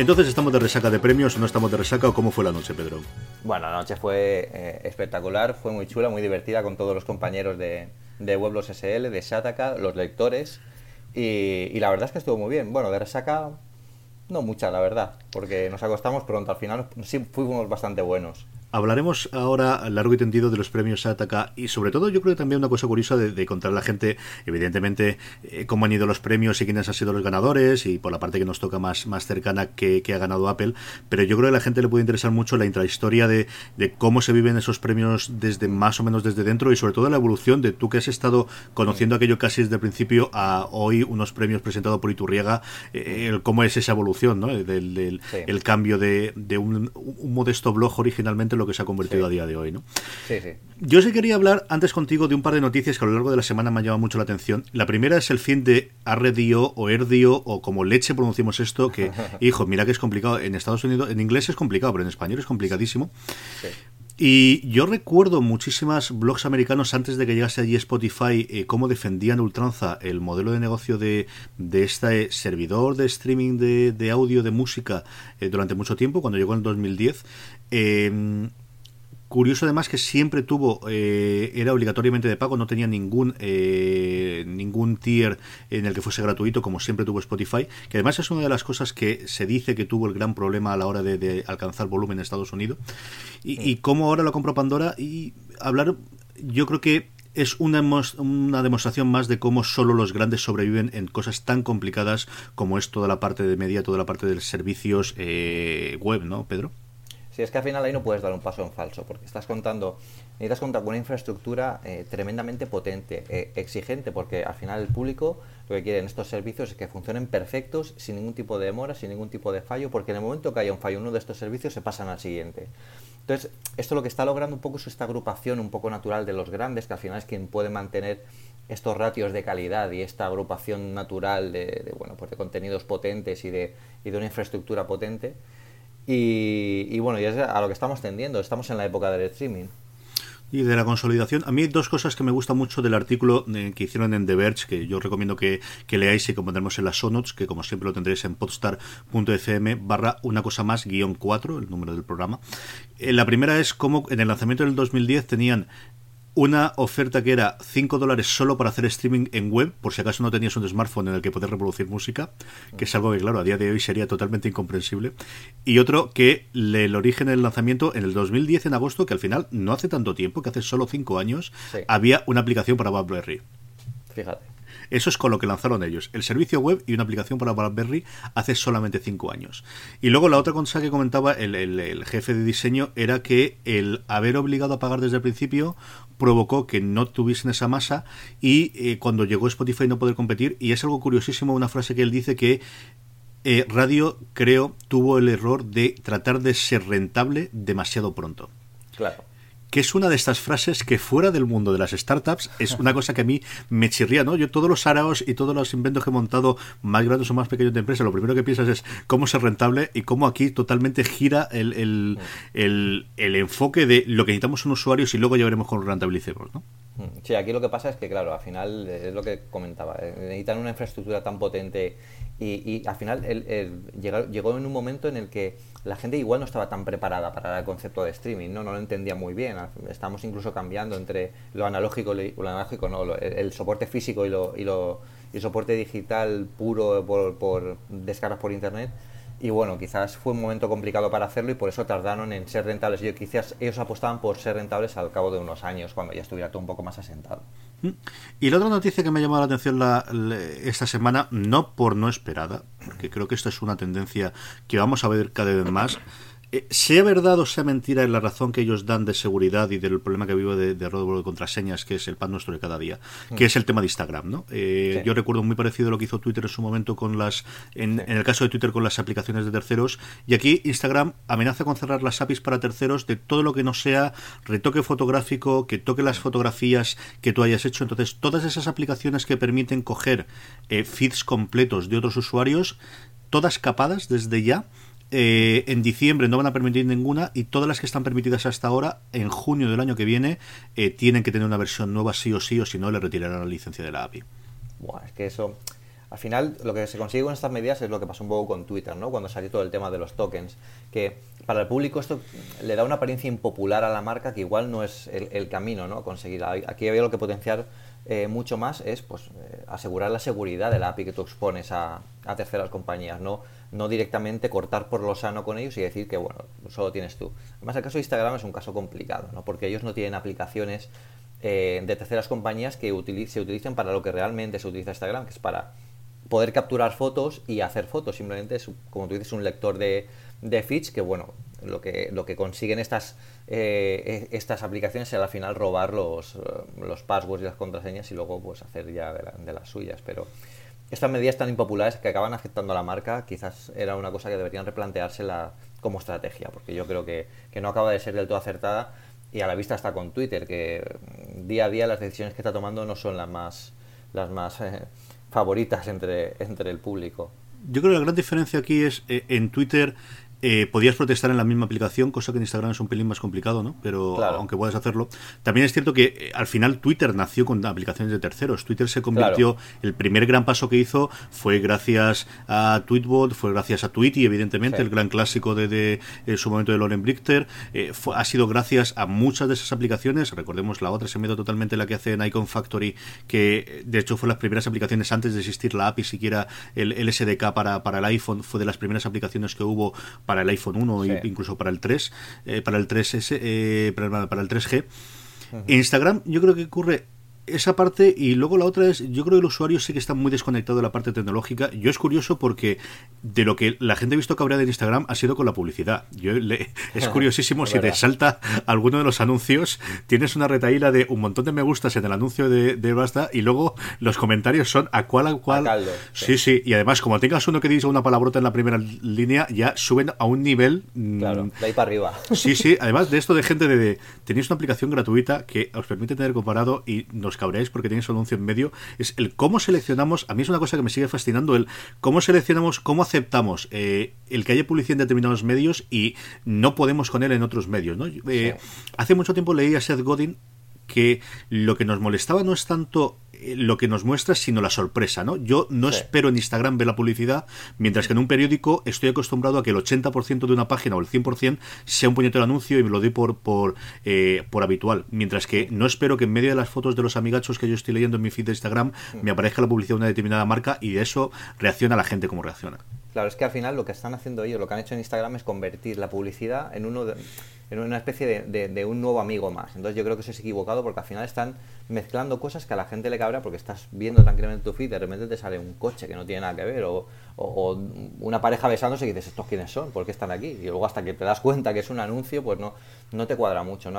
Entonces, ¿estamos de resaca de premios? ¿No estamos de resaca o cómo fue la noche, Pedro? Bueno, la noche fue eh, espectacular, fue muy chula, muy divertida con todos los compañeros de, de Weblos SL, de Shataka, los lectores. Y, y la verdad es que estuvo muy bien. Bueno, de resaca no mucha, la verdad, porque nos acostamos pronto. Al final sí fuimos bastante buenos. Hablaremos ahora largo y tendido de los premios Ataka y sobre todo yo creo que también una cosa curiosa de, contar a la gente, evidentemente, eh, cómo han ido los premios y quiénes han sido los ganadores y por la parte que nos toca más, más cercana que, ha ganado Apple, pero yo creo que a la gente le puede interesar mucho la intrahistoria de, de, cómo se viven esos premios desde más o menos desde dentro y sobre todo la evolución de tú que has estado conociendo aquello casi desde el principio a hoy unos premios presentados por Iturriaga, eh, cómo es esa evolución, ¿no? del, el cambio de, de un, un modesto blog originalmente lo que se ha convertido a día de hoy, ¿no? Sí, sí. Yo sí quería hablar antes contigo de un par de noticias que a lo largo de la semana me han llamado mucho la atención. La primera es el fin de Arredio o Erdio o como leche pronunciamos esto, que, hijo, mira que es complicado. En Estados Unidos, en inglés es complicado, pero en español es complicadísimo. Sí. Y yo recuerdo muchísimas blogs americanos antes de que llegase allí Spotify eh, cómo defendían ultranza el modelo de negocio de, de este servidor de streaming de, de audio de música eh, durante mucho tiempo, cuando llegó en el 2010. Eh, Curioso además que siempre tuvo, eh, era obligatoriamente de pago, no tenía ningún eh, ningún tier en el que fuese gratuito, como siempre tuvo Spotify, que además es una de las cosas que se dice que tuvo el gran problema a la hora de, alcanzar volumen en Estados Unidos. Y, y cómo ahora lo compró Pandora y hablar, yo creo que es una, una, demostración más de cómo solo los grandes sobreviven en cosas tan complicadas como es toda la parte de media, toda la parte de servicios eh, web, ¿no, Pedro? Es que al final ahí no puedes dar un paso en falso, porque estás contando, necesitas contar con una infraestructura eh, tremendamente potente, eh, exigente, porque al final el público lo que quiere en estos servicios es que funcionen perfectos, sin ningún tipo de demora, sin ningún tipo de fallo, porque en el momento que haya un fallo en uno de estos servicios se pasan al siguiente. Entonces, esto lo que está logrando un poco es esta agrupación un poco natural de los grandes, que al final es quien puede mantener estos ratios de calidad y esta agrupación natural de, bueno, pues de contenidos potentes y de, y de una infraestructura potente. Y, bueno, y es a lo que estamos tendiendo, estamos en la época del streaming. Y de la consolidación, a mí hay dos cosas que me gustan mucho del artículo eh, que hicieron en The Verge, que yo recomiendo que, leáis y que pondremos en las sonots, que como siempre lo tendréis en podstar.fm barra una cosa más guion 4, el número del programa. Eh, la primera es cómo en el lanzamiento del 2010 tenían una oferta que era 5 dólares solo para hacer streaming en web, por si acaso no tenías un smartphone en el que poder reproducir música, que es algo que, claro, a día de hoy sería totalmente incomprensible. Y otro que el origen del lanzamiento en el 2010, en agosto, que al final no hace tanto tiempo, que hace solo 5 años, había una aplicación para BlackBerry. Fíjate. Eso es con lo que lanzaron ellos. El servicio web y una aplicación para BlackBerry hace solamente 5 años. Y luego la otra cosa que comentaba el, jefe de diseño era que el haber obligado a pagar desde el principio provocó que no tuviesen esa masa y eh, cuando llegó Spotify no poder competir. Y es algo curiosísimo una frase que él dice que eh, Radio, creo, tuvo el error de tratar de ser rentable demasiado pronto. Claro que es una de estas frases que fuera del mundo de las startups es una cosa que a mí me chirría, ¿no? Yo todos los araos y todos los inventos que he montado, más grandes o más pequeños de empresa, lo primero que piensas es cómo ser rentable y cómo aquí totalmente gira el, el, el, enfoque de lo que necesitamos son usuarios y luego ya veremos cómo rentabilicemos, ¿no? Sí, aquí lo que pasa es que, claro, al final es lo que comentaba, eh, necesitan una infraestructura tan potente y, al final llegó, en un momento en el que la gente igual no estaba tan preparada para el concepto de streaming, ¿no? No lo entendía muy bien. Estamos incluso cambiando entre lo analógico y lo analógico, no, el, soporte físico y lo, y lo y soporte digital puro por, por descargas por internet y bueno, quizás fue un momento complicado para hacerlo y por eso tardaron en ser rentables. Yo quizás ellos apostaban por ser rentables al cabo de unos años, cuando ya estuviera todo un poco más asentado. Mm. Y la otra noticia que me ha llamado la atención esta semana, no por no esperada, porque creo que esta es una tendencia que vamos a ver cada vez más, eh, sea verdad o sea mentira en la razón que ellos dan de seguridad y del problema que vivo de, de robo de contraseñas, que es el pan nuestro de cada día, mm. que es el tema de Instagram, ¿no? Eh, yo recuerdo muy parecido a lo que hizo Twitter en su momento con las, en, el caso de Twitter con las aplicaciones de terceros, y aquí Instagram amenaza con cerrar las APIs para terceros de todo lo que no sea retoque fotográfico, que toque las fotografías que tú hayas hecho. Entonces, todas esas aplicaciones que permiten coger eh, feeds completos de otros usuarios, todas capadas desde ya eh, en diciembre no van a permitir ninguna y todas las que están permitidas hasta ahora, en junio del año que viene, eh, tienen que tener una versión nueva sí o sí, o si no, le retirarán la licencia de la API. Buah, es que eso. al final lo que se consigue con estas medidas es lo que pasó un poco con Twitter, ¿no? Cuando salió todo el tema de los tokens, que para el público esto le da una apariencia impopular a la marca que igual no es el, camino, ¿no? Conseguir. Aquí había lo que potenciar eh, mucho más es pues eh, asegurar la seguridad de la API que tú expones a, a, terceras compañías, no, no directamente cortar por lo sano con ellos y decir que bueno, solo tienes tú. Además el caso de Instagram es un caso complicado, ¿no? porque ellos no tienen aplicaciones eh, de terceras compañías que se utilicen para lo que realmente se utiliza Instagram, que es para poder capturar fotos y hacer fotos. Simplemente es, como tú dices, un lector de, de feeds que, bueno, lo que, lo que consiguen estas, eh, e, estas aplicaciones es al final robar los, los passwords y las contraseñas y luego pues hacer ya de, las suyas. Pero estas medidas tan impopulares que acaban afectando a la marca quizás era una cosa que deberían replanteársela como estrategia, porque yo creo que, que no acaba de ser del todo acertada y a la vista está con Twitter, que día a día las decisiones que está tomando no son las más, las más eh, favoritas entre, entre el público. Yo creo que la gran diferencia aquí es eh, en Twitter eh, podías protestar en la misma aplicación, cosa que en Instagram es un pelín más complicado, ¿no? Pero aunque puedas hacerlo. También es cierto que eh, al final Twitter nació con aplicaciones de terceros. Twitter se convirtió, el primer gran paso que hizo fue gracias a Tweetbot, fue gracias a Tweety, evidentemente, el gran clásico de, su momento de Loren Brichter. Eh, ha sido gracias a muchas de esas aplicaciones. Recordemos la otra, se me totalmente la que hace en Icon Factory, que de hecho fue las primeras aplicaciones antes de existir la API, siquiera el, el SDK para, para el iPhone, fue de las primeras aplicaciones que hubo para el iPhone 1 e incluso para el 3, eh, para el 3S, eh, para, para, el 3G. Instagram yo creo que ocurre esa parte y luego la otra es, yo creo que el usuario sí que está muy desconectado de la parte tecnológica. Yo es curioso porque de lo que la gente ha visto cabrear en Instagram ha sido con la publicidad. Yo le, es curiosísimo si te salta alguno de los anuncios, tienes una retaíla de un montón de me gustas en el anuncio de, de Basta y luego los comentarios son a cual a cual. sí. sí, y además como tengas uno que diga una palabrota en la primera línea, ya suben a un nivel... Mm, claro, de ahí para arriba. Sí, sí, además de esto de gente de, de tenéis una aplicación gratuita que os permite tener comparado y nos cabréis porque tenéis un anuncio en medio, es el cómo seleccionamos, a mí es una cosa que me sigue fascinando, el cómo seleccionamos, cómo aceptamos eh, el que haya publicidad en determinados medios y no podemos con él en otros medios. ¿no? Eh, hace mucho tiempo leí a Seth Godin que lo que nos molestaba no es tanto lo que nos muestra, sino la sorpresa, ¿no? Yo no espero en Instagram ver la publicidad, mientras que en un periódico estoy acostumbrado a que el 80% de una página o el 100% sea un puñetero anuncio y me lo doy por por, eh, por habitual, mientras que no espero que en medio de las fotos de los amigachos que yo estoy leyendo en mi feed de Instagram mm. me aparezca la publicidad de una determinada marca y de eso reacciona la gente como reacciona. Claro, es que al final lo que están haciendo ellos, lo que han hecho en Instagram es convertir la publicidad en uno de, en una especie de, un nuevo amigo más. Entonces yo creo que eso es equivocado porque al final están mezclando cosas que a la gente le cabra porque estás viendo tranquilamente tu feed, de repente te sale un coche que no tiene nada que ver o, una pareja besándose y dices, ¿estos quiénes son? ¿Por qué están aquí? Y luego hasta que te das cuenta que es un anuncio, pues no, no te cuadra mucho.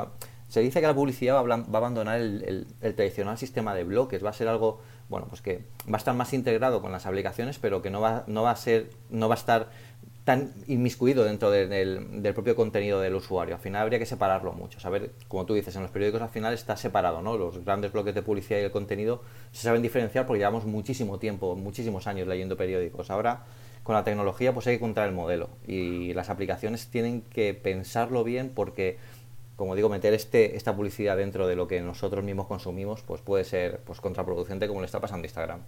Se dice que la publicidad va a, abandonar el, tradicional sistema de bloques, va a ser algo, bueno, pues que va a estar más integrado con las aplicaciones, pero que no va, no va a ser, no va a estar tan inmiscuido dentro del, propio contenido del usuario. Al final habría que separarlo mucho. Saber, como tú dices, en los periódicos al final está separado, ¿no? Los grandes bloques de publicidad y el contenido se saben diferenciar porque llevamos muchísimo tiempo, muchísimos años leyendo periódicos. Ahora, con la tecnología, pues hay que encontrar el modelo. Y las aplicaciones tienen que pensarlo bien porque como digo, meter este, esta publicidad dentro de lo que nosotros mismos consumimos, pues puede ser pues contraproducente como le está pasando a Instagram.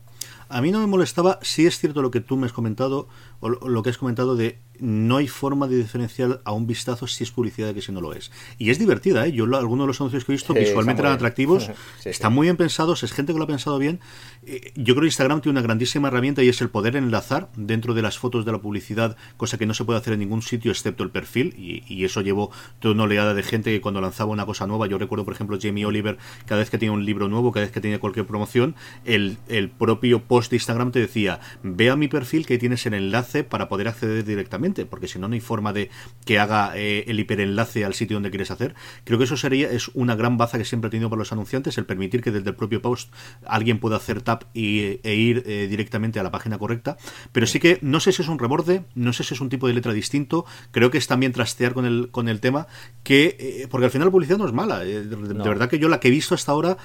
A mí no me molestaba, sí es cierto lo que tú me has comentado, o lo que has comentado de no hay forma de diferenciar a un vistazo si es publicidad que si no lo es. Y es divertida, ¿eh? Yo algunos de los anuncios que he visto visualmente eran atractivos, están muy bien pensados, es gente que lo ha pensado bien. Eh, yo creo que Instagram tiene una grandísima herramienta y es el poder enlazar dentro de las fotos de la publicidad, cosa que no se puede hacer en ningún sitio excepto el perfil, y, y eso llevó toda una oleada de gente que cuando lanzaba una cosa nueva, yo recuerdo por ejemplo Jamie Oliver, cada vez que tenía un libro nuevo, cada vez que tenía cualquier promoción, el, el propio post de Instagram te decía, ve a mi perfil que tienes el enlace para poder acceder directamente porque si no, no hay forma de que haga eh, el hiperenlace al sitio donde quieres hacer. Creo que eso sería es una gran baza que siempre ha tenido para los anunciantes, el permitir que desde el propio post alguien pueda hacer tap y, e ir eh, directamente a la página correcta. Pero sí que no sé si es un reborde, no sé si es un tipo de letra distinto, creo que es también trastear con el, con el tema, que eh, porque al final la publicidad no es mala. De, verdad que yo la que he visto hasta ahora,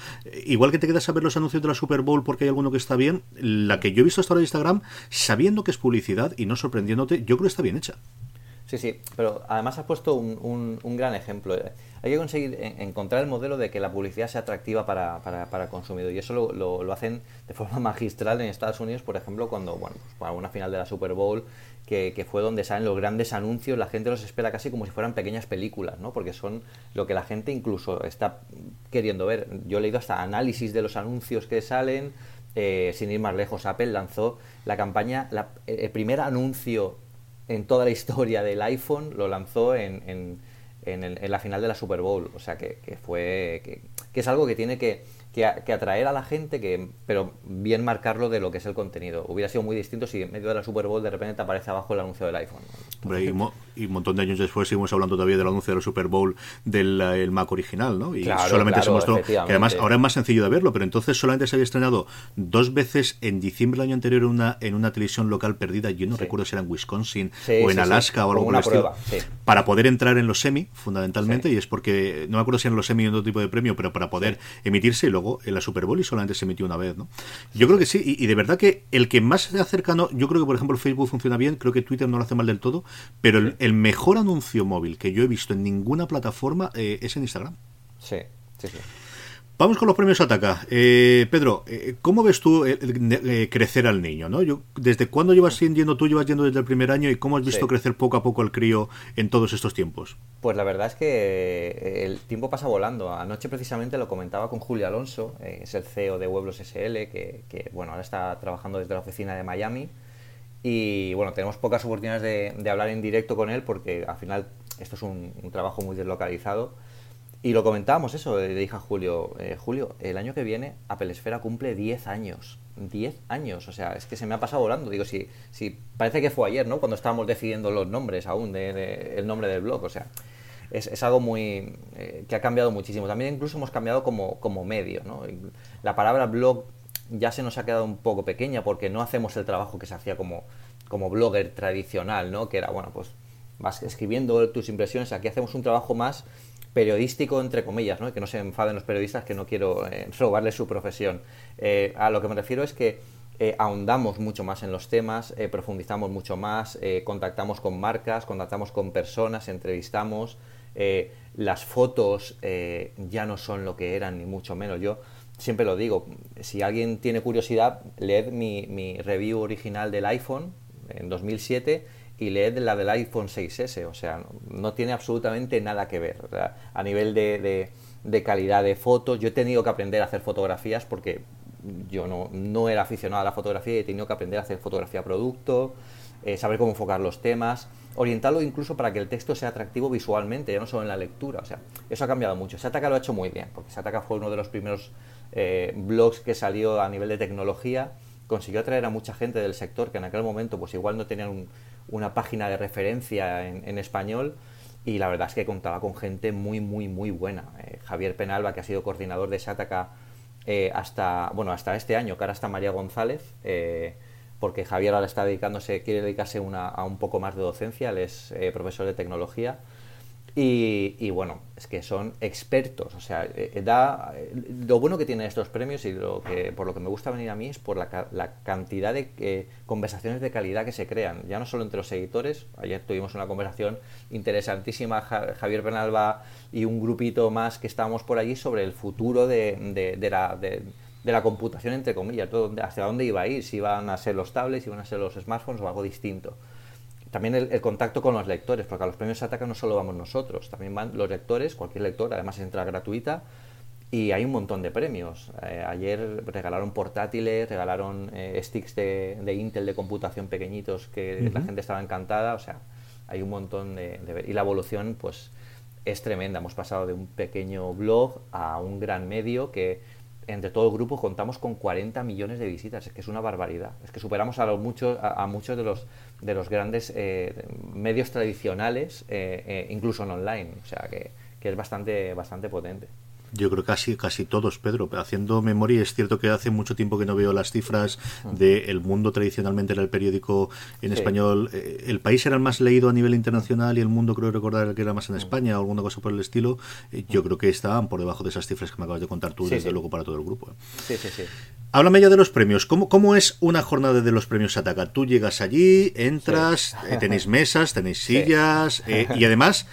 igual que te quedas a ver los anuncios de la Super Bowl porque hay alguno que está bien, la que yo he visto hasta ahora en Instagram, sabiendo que es publicidad y no sorprendiéndote, yo creo que está bien hecha. Sí, sí, pero además has puesto un, gran ejemplo. Hay que conseguir encontrar el modelo de que la publicidad sea atractiva para, para, el consumidor y eso lo, hacen de forma magistral en Estados Unidos, por ejemplo, cuando, bueno, pues una final de la Super Bowl, que, fue donde salen los grandes anuncios, la gente los espera casi como si fueran pequeñas películas, ¿no? Porque son lo que la gente incluso está queriendo ver. Yo he leído hasta análisis de los anuncios que salen, eh, sin ir más lejos, Apple lanzó la campaña, el primer anuncio en toda la historia del iPhone lo lanzó en, en, en, la final de la Super Bowl. O sea que, que fue. Que, que, es algo que tiene que, que, atraer a la gente, que, pero bien marcarlo de lo que es el contenido. Hubiera sido muy distinto si en medio de la Super Bowl de repente te aparece abajo el anuncio del iPhone. y, un montón de años después seguimos hablando todavía del anuncio de la Super Bowl del Mac original, ¿no? Y solamente se mostró que además ahora es más sencillo de verlo, pero entonces solamente se había estrenado dos veces en diciembre del año anterior en una, en una televisión local perdida, yo no recuerdo si era en Wisconsin o en Alaska o algo por el estilo, para poder entrar en los semi, fundamentalmente, y es porque, no me acuerdo si eran los semi o otro tipo de premio, pero para poder emitirse y luego en la Super Bowl y solamente se emitió una vez, ¿no? Yo creo que sí, y, de verdad que el que más se cercano, yo creo que por ejemplo Facebook funciona bien, creo que Twitter no lo hace mal del todo, pero el, mejor anuncio móvil que yo he visto en ninguna plataforma eh, es en Instagram. Sí, sí, sí. Vamos con los premios Ataca. Eh, Pedro, eh, ¿cómo ves tú eh, crecer al niño? ¿no? Yo, ¿Desde cuándo llevas yendo tú? ¿Llevas yendo desde el primer año? ¿Y cómo has visto crecer poco a poco al crío en todos estos tiempos? Pues la verdad es que el tiempo pasa volando. Anoche precisamente lo comentaba con Julio Alonso, es el CEO de Hueblos SL, que, bueno, ahora está trabajando desde la oficina de Miami. Y bueno, tenemos pocas oportunidades de, hablar en directo con él porque al final esto es un trabajo muy deslocalizado y lo comentábamos eso, le dije a Julio, eh, Julio, el año que viene Apple Esfera cumple 10 años. 10 años, o sea, es que se me ha pasado volando. Digo, si, si parece que fue ayer, ¿no? Cuando estábamos decidiendo los nombres aún, de, el nombre del blog, o sea, es, es algo muy. Eh, que ha cambiado muchísimo. También incluso hemos cambiado como, como medio, ¿no? La palabra blog ya se nos ha quedado un poco pequeña porque no hacemos el trabajo que se hacía como, como blogger tradicional, ¿no? Que era, bueno, pues vas escribiendo tus impresiones, aquí hacemos un trabajo más periodístico, entre comillas, ¿no? que no se enfaden los periodistas, que no quiero eh, robarles su profesión. Eh, a lo que me refiero es que eh, ahondamos mucho más en los temas, profundizamos mucho más, contactamos con marcas, contactamos con personas, entrevistamos. las fotos ya no son lo que eran, ni mucho menos. Yo siempre lo digo, si alguien tiene curiosidad, leed mi, mi review original del iPhone en 2007 y leed la del iPhone 6S, o sea, no, tiene absolutamente nada que ver. a nivel de, calidad de fotos, yo he tenido que aprender a hacer fotografías porque yo no, no era aficionado a la fotografía y he tenido que aprender a hacer fotografía producto, eh, saber cómo enfocar los temas, orientarlo incluso para que el texto sea atractivo visualmente, ya no solo en la lectura. O sea, eso ha cambiado mucho. Sataka lo ha hecho muy bien, porque Sataka fue uno de los primeros eh, blogs que salió a nivel de tecnología consiguió atraer a mucha gente del sector que en aquel momento pues igual no tenían una página de referencia en, español y la verdad es que contaba con gente muy muy muy buena. Eh, Javier Penalba que ha sido coordinador de Sataka eh, hasta bueno hasta este año que ahora está María González eh, porque Javier ahora está dedicándose quiere dedicarse a un poco más de docencia él es profesor de tecnología y, bueno, es que son expertos, o sea, eh, eh, da eh, lo bueno que tienen estos premios y lo que por lo que me gusta venir a mí es por la, la cantidad de conversaciones de calidad que se crean, ya no solo entre los seguidores, ayer tuvimos una conversación interesantísima Javier Penalba y un grupito más que estábamos por allí sobre el futuro de, de, la, de, la computación entre comillas, todo, hacia dónde iba a ir, si iban a ser los tablets, si iban a ser los smartphones o algo distinto también el, contacto con los lectores, porque a los premios Ataca no solo vamos nosotros, también van los lectores, cualquier lector, además entra gratuita y hay un montón de premios. Eh, ayer regalaron portátiles, regalaron eh, sticks de, Intel de computación pequeñitos que la gente estaba encantada, o sea, hay un montón de, de... Y la evolución, pues, es tremenda. Hemos pasado de un pequeño blog a un gran medio que entre todo el grupo contamos con 40 millones de visitas, es que es una barbaridad. Es que superamos a, los muchos, a, muchos de los, de los grandes eh, medios tradicionales, eh, eh, incluso en online, o sea que, que es bastante, bastante potente. Yo creo casi casi todos, Pedro. Haciendo memoria, es cierto que hace mucho tiempo que no veo las cifras del Mundo tradicionalmente era el periódico en español. El país era el más leído a nivel internacional y el Mundo creo recordar que era más en España o alguna cosa por el estilo. Yo creo que estaban por debajo de esas cifras que me acabas de contar tú, desde luego para todo el grupo. Sí, sí, sí. Háblame ya de los premios. ¿Cómo, ¿Cómo es una jornada de los premios Ataca? Tú llegas allí, entras, eh, tenéis mesas, tenéis sillas eh, y además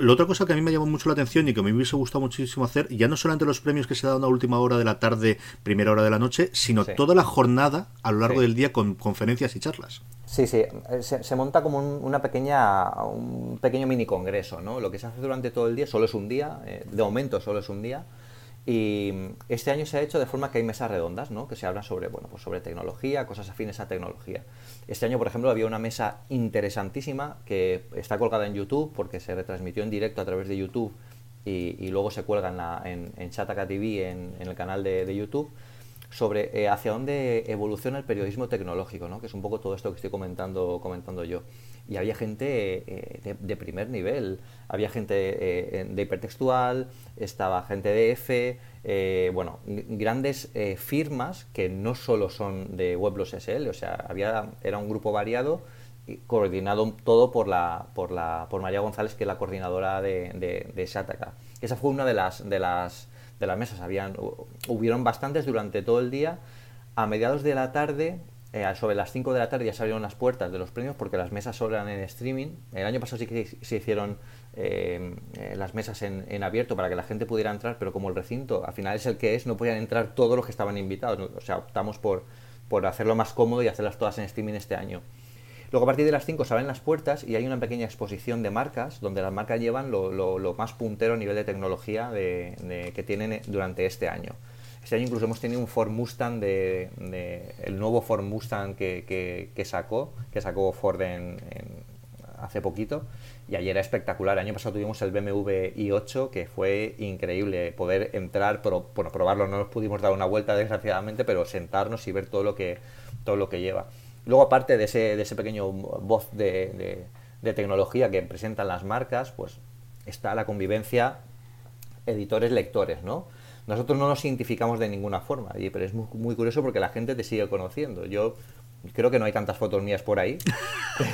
la otra cosa que a mí me llamó mucho la atención y que me hubiese gustado muchísimo hacer, ya no solamente los premios que se dan a última hora de la tarde, primera hora de la noche, sino toda la jornada a lo largo del día con conferencias y charlas. Sí, sí, eh, se, monta como un, una pequeña, un pequeño mini congreso, ¿no? Lo que se hace durante todo el día solo es un día, eh, de momento solo es un día, y este año se ha hecho de forma que hay mesas redondas, ¿no? Que se habla sobre, bueno, pues sobre tecnología, cosas afines a tecnología. Este año, por ejemplo, había una mesa interesantísima que está colgada en YouTube porque se retransmitió en directo a través de YouTube y, luego se cuelga en, en, Chataka TV, en, el canal de, YouTube, sobre eh, hacia dónde evoluciona el periodismo tecnológico, ¿no? Que es un poco todo esto que estoy comentando, comentando yo y había gente eh, de, primer nivel. Había gente eh, de hipertextual, estaba gente de F, eh, bueno, grandes firmas que no solo son de Weblos SL, o sea, había, era un grupo variado coordinado todo por la, por la por María González, que es la coordinadora de, de, de. Esa fue una de las, de las, de las mesas. Habían, hubieron bastantes durante todo el día. A mediados de la tarde eh, sobre las 5 de la tarde ya se abrieron las puertas de los premios porque las mesas solo eran en streaming. El año pasado sí que se hicieron eh, eh, las mesas en, abierto para que la gente pudiera entrar, pero como el recinto al final es el que es, no podían entrar todos los que estaban invitados. O sea, optamos por, por hacerlo más cómodo y hacerlas todas en streaming este año. Luego a partir de las 5 se abren las puertas y hay una pequeña exposición de marcas donde las marcas llevan lo, más puntero a nivel de tecnología que tienen durante este año. Este año incluso hemos tenido un Ford Mustang de, el nuevo Ford Mustang que, que, sacó, que sacó Ford en, hace poquito y ayer era espectacular. El año pasado tuvimos el BMW i8 que fue increíble poder entrar, bueno, probarlo, no nos pudimos dar una vuelta desgraciadamente, pero sentarnos y ver todo lo que, todo lo que lleva. Luego aparte de ese, de ese pequeño voz de, de tecnología que presentan las marcas, pues está la convivencia editores-lectores, ¿no? Nosotros no nos identificamos de ninguna forma, pero es muy, curioso porque la gente te sigue conociendo. Yo creo que no hay tantas fotos mías por ahí,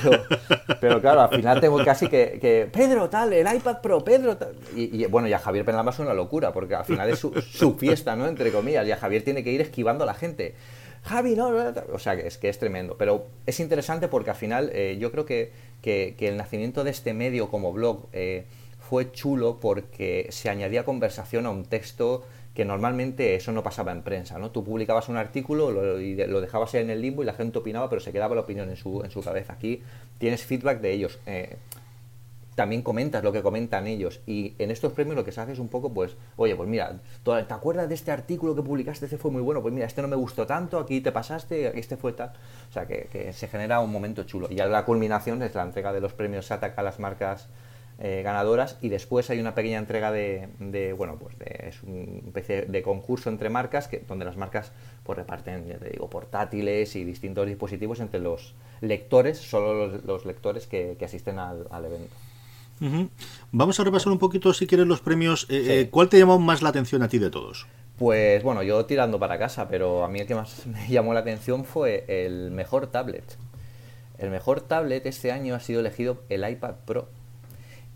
pero, claro, al final tengo casi que, Pedro, tal, el iPad Pro, Pedro, tal. Y, bueno, y a Javier Penalba es una locura, porque al final es su, fiesta, ¿no? Entre comillas, y a Javier tiene que ir esquivando a la gente. Javi, no, o sea, que es que es tremendo. Pero es interesante porque al final eh, yo creo que, que, el nacimiento de este medio como blog eh, fue chulo porque se añadía conversación a un texto que normalmente eso no pasaba en prensa, ¿no? Tú publicabas un artículo lo, y lo dejabas en el limbo y la gente opinaba, pero se quedaba la opinión en su, en su cabeza. Aquí tienes feedback de ellos. Eh, también comentas lo que comentan ellos. Y en estos premios lo que se hace es un poco, pues, oye, pues mira, ¿te acuerdas de este artículo que publicaste? Este fue muy bueno. Pues mira, este no me gustó tanto, aquí te pasaste, este fue tal. O sea, que, se genera un momento chulo. Y ya la culminación es la entrega de los premios SATAC a las marcas eh, ganadoras y después hay una pequeña entrega de, bueno pues es un especie de concurso entre marcas que donde las marcas pues reparten ya te digo portátiles y distintos dispositivos entre los lectores solo los, lectores que, asisten al, evento Vamos a repasar un poquito, si quieres, los premios. Eh, eh, ¿Cuál te llamó más la atención a ti de todos? Pues bueno, yo tirando para casa, pero a mí el que más me llamó la atención fue el mejor tablet. El mejor tablet este año ha sido elegido el iPad Pro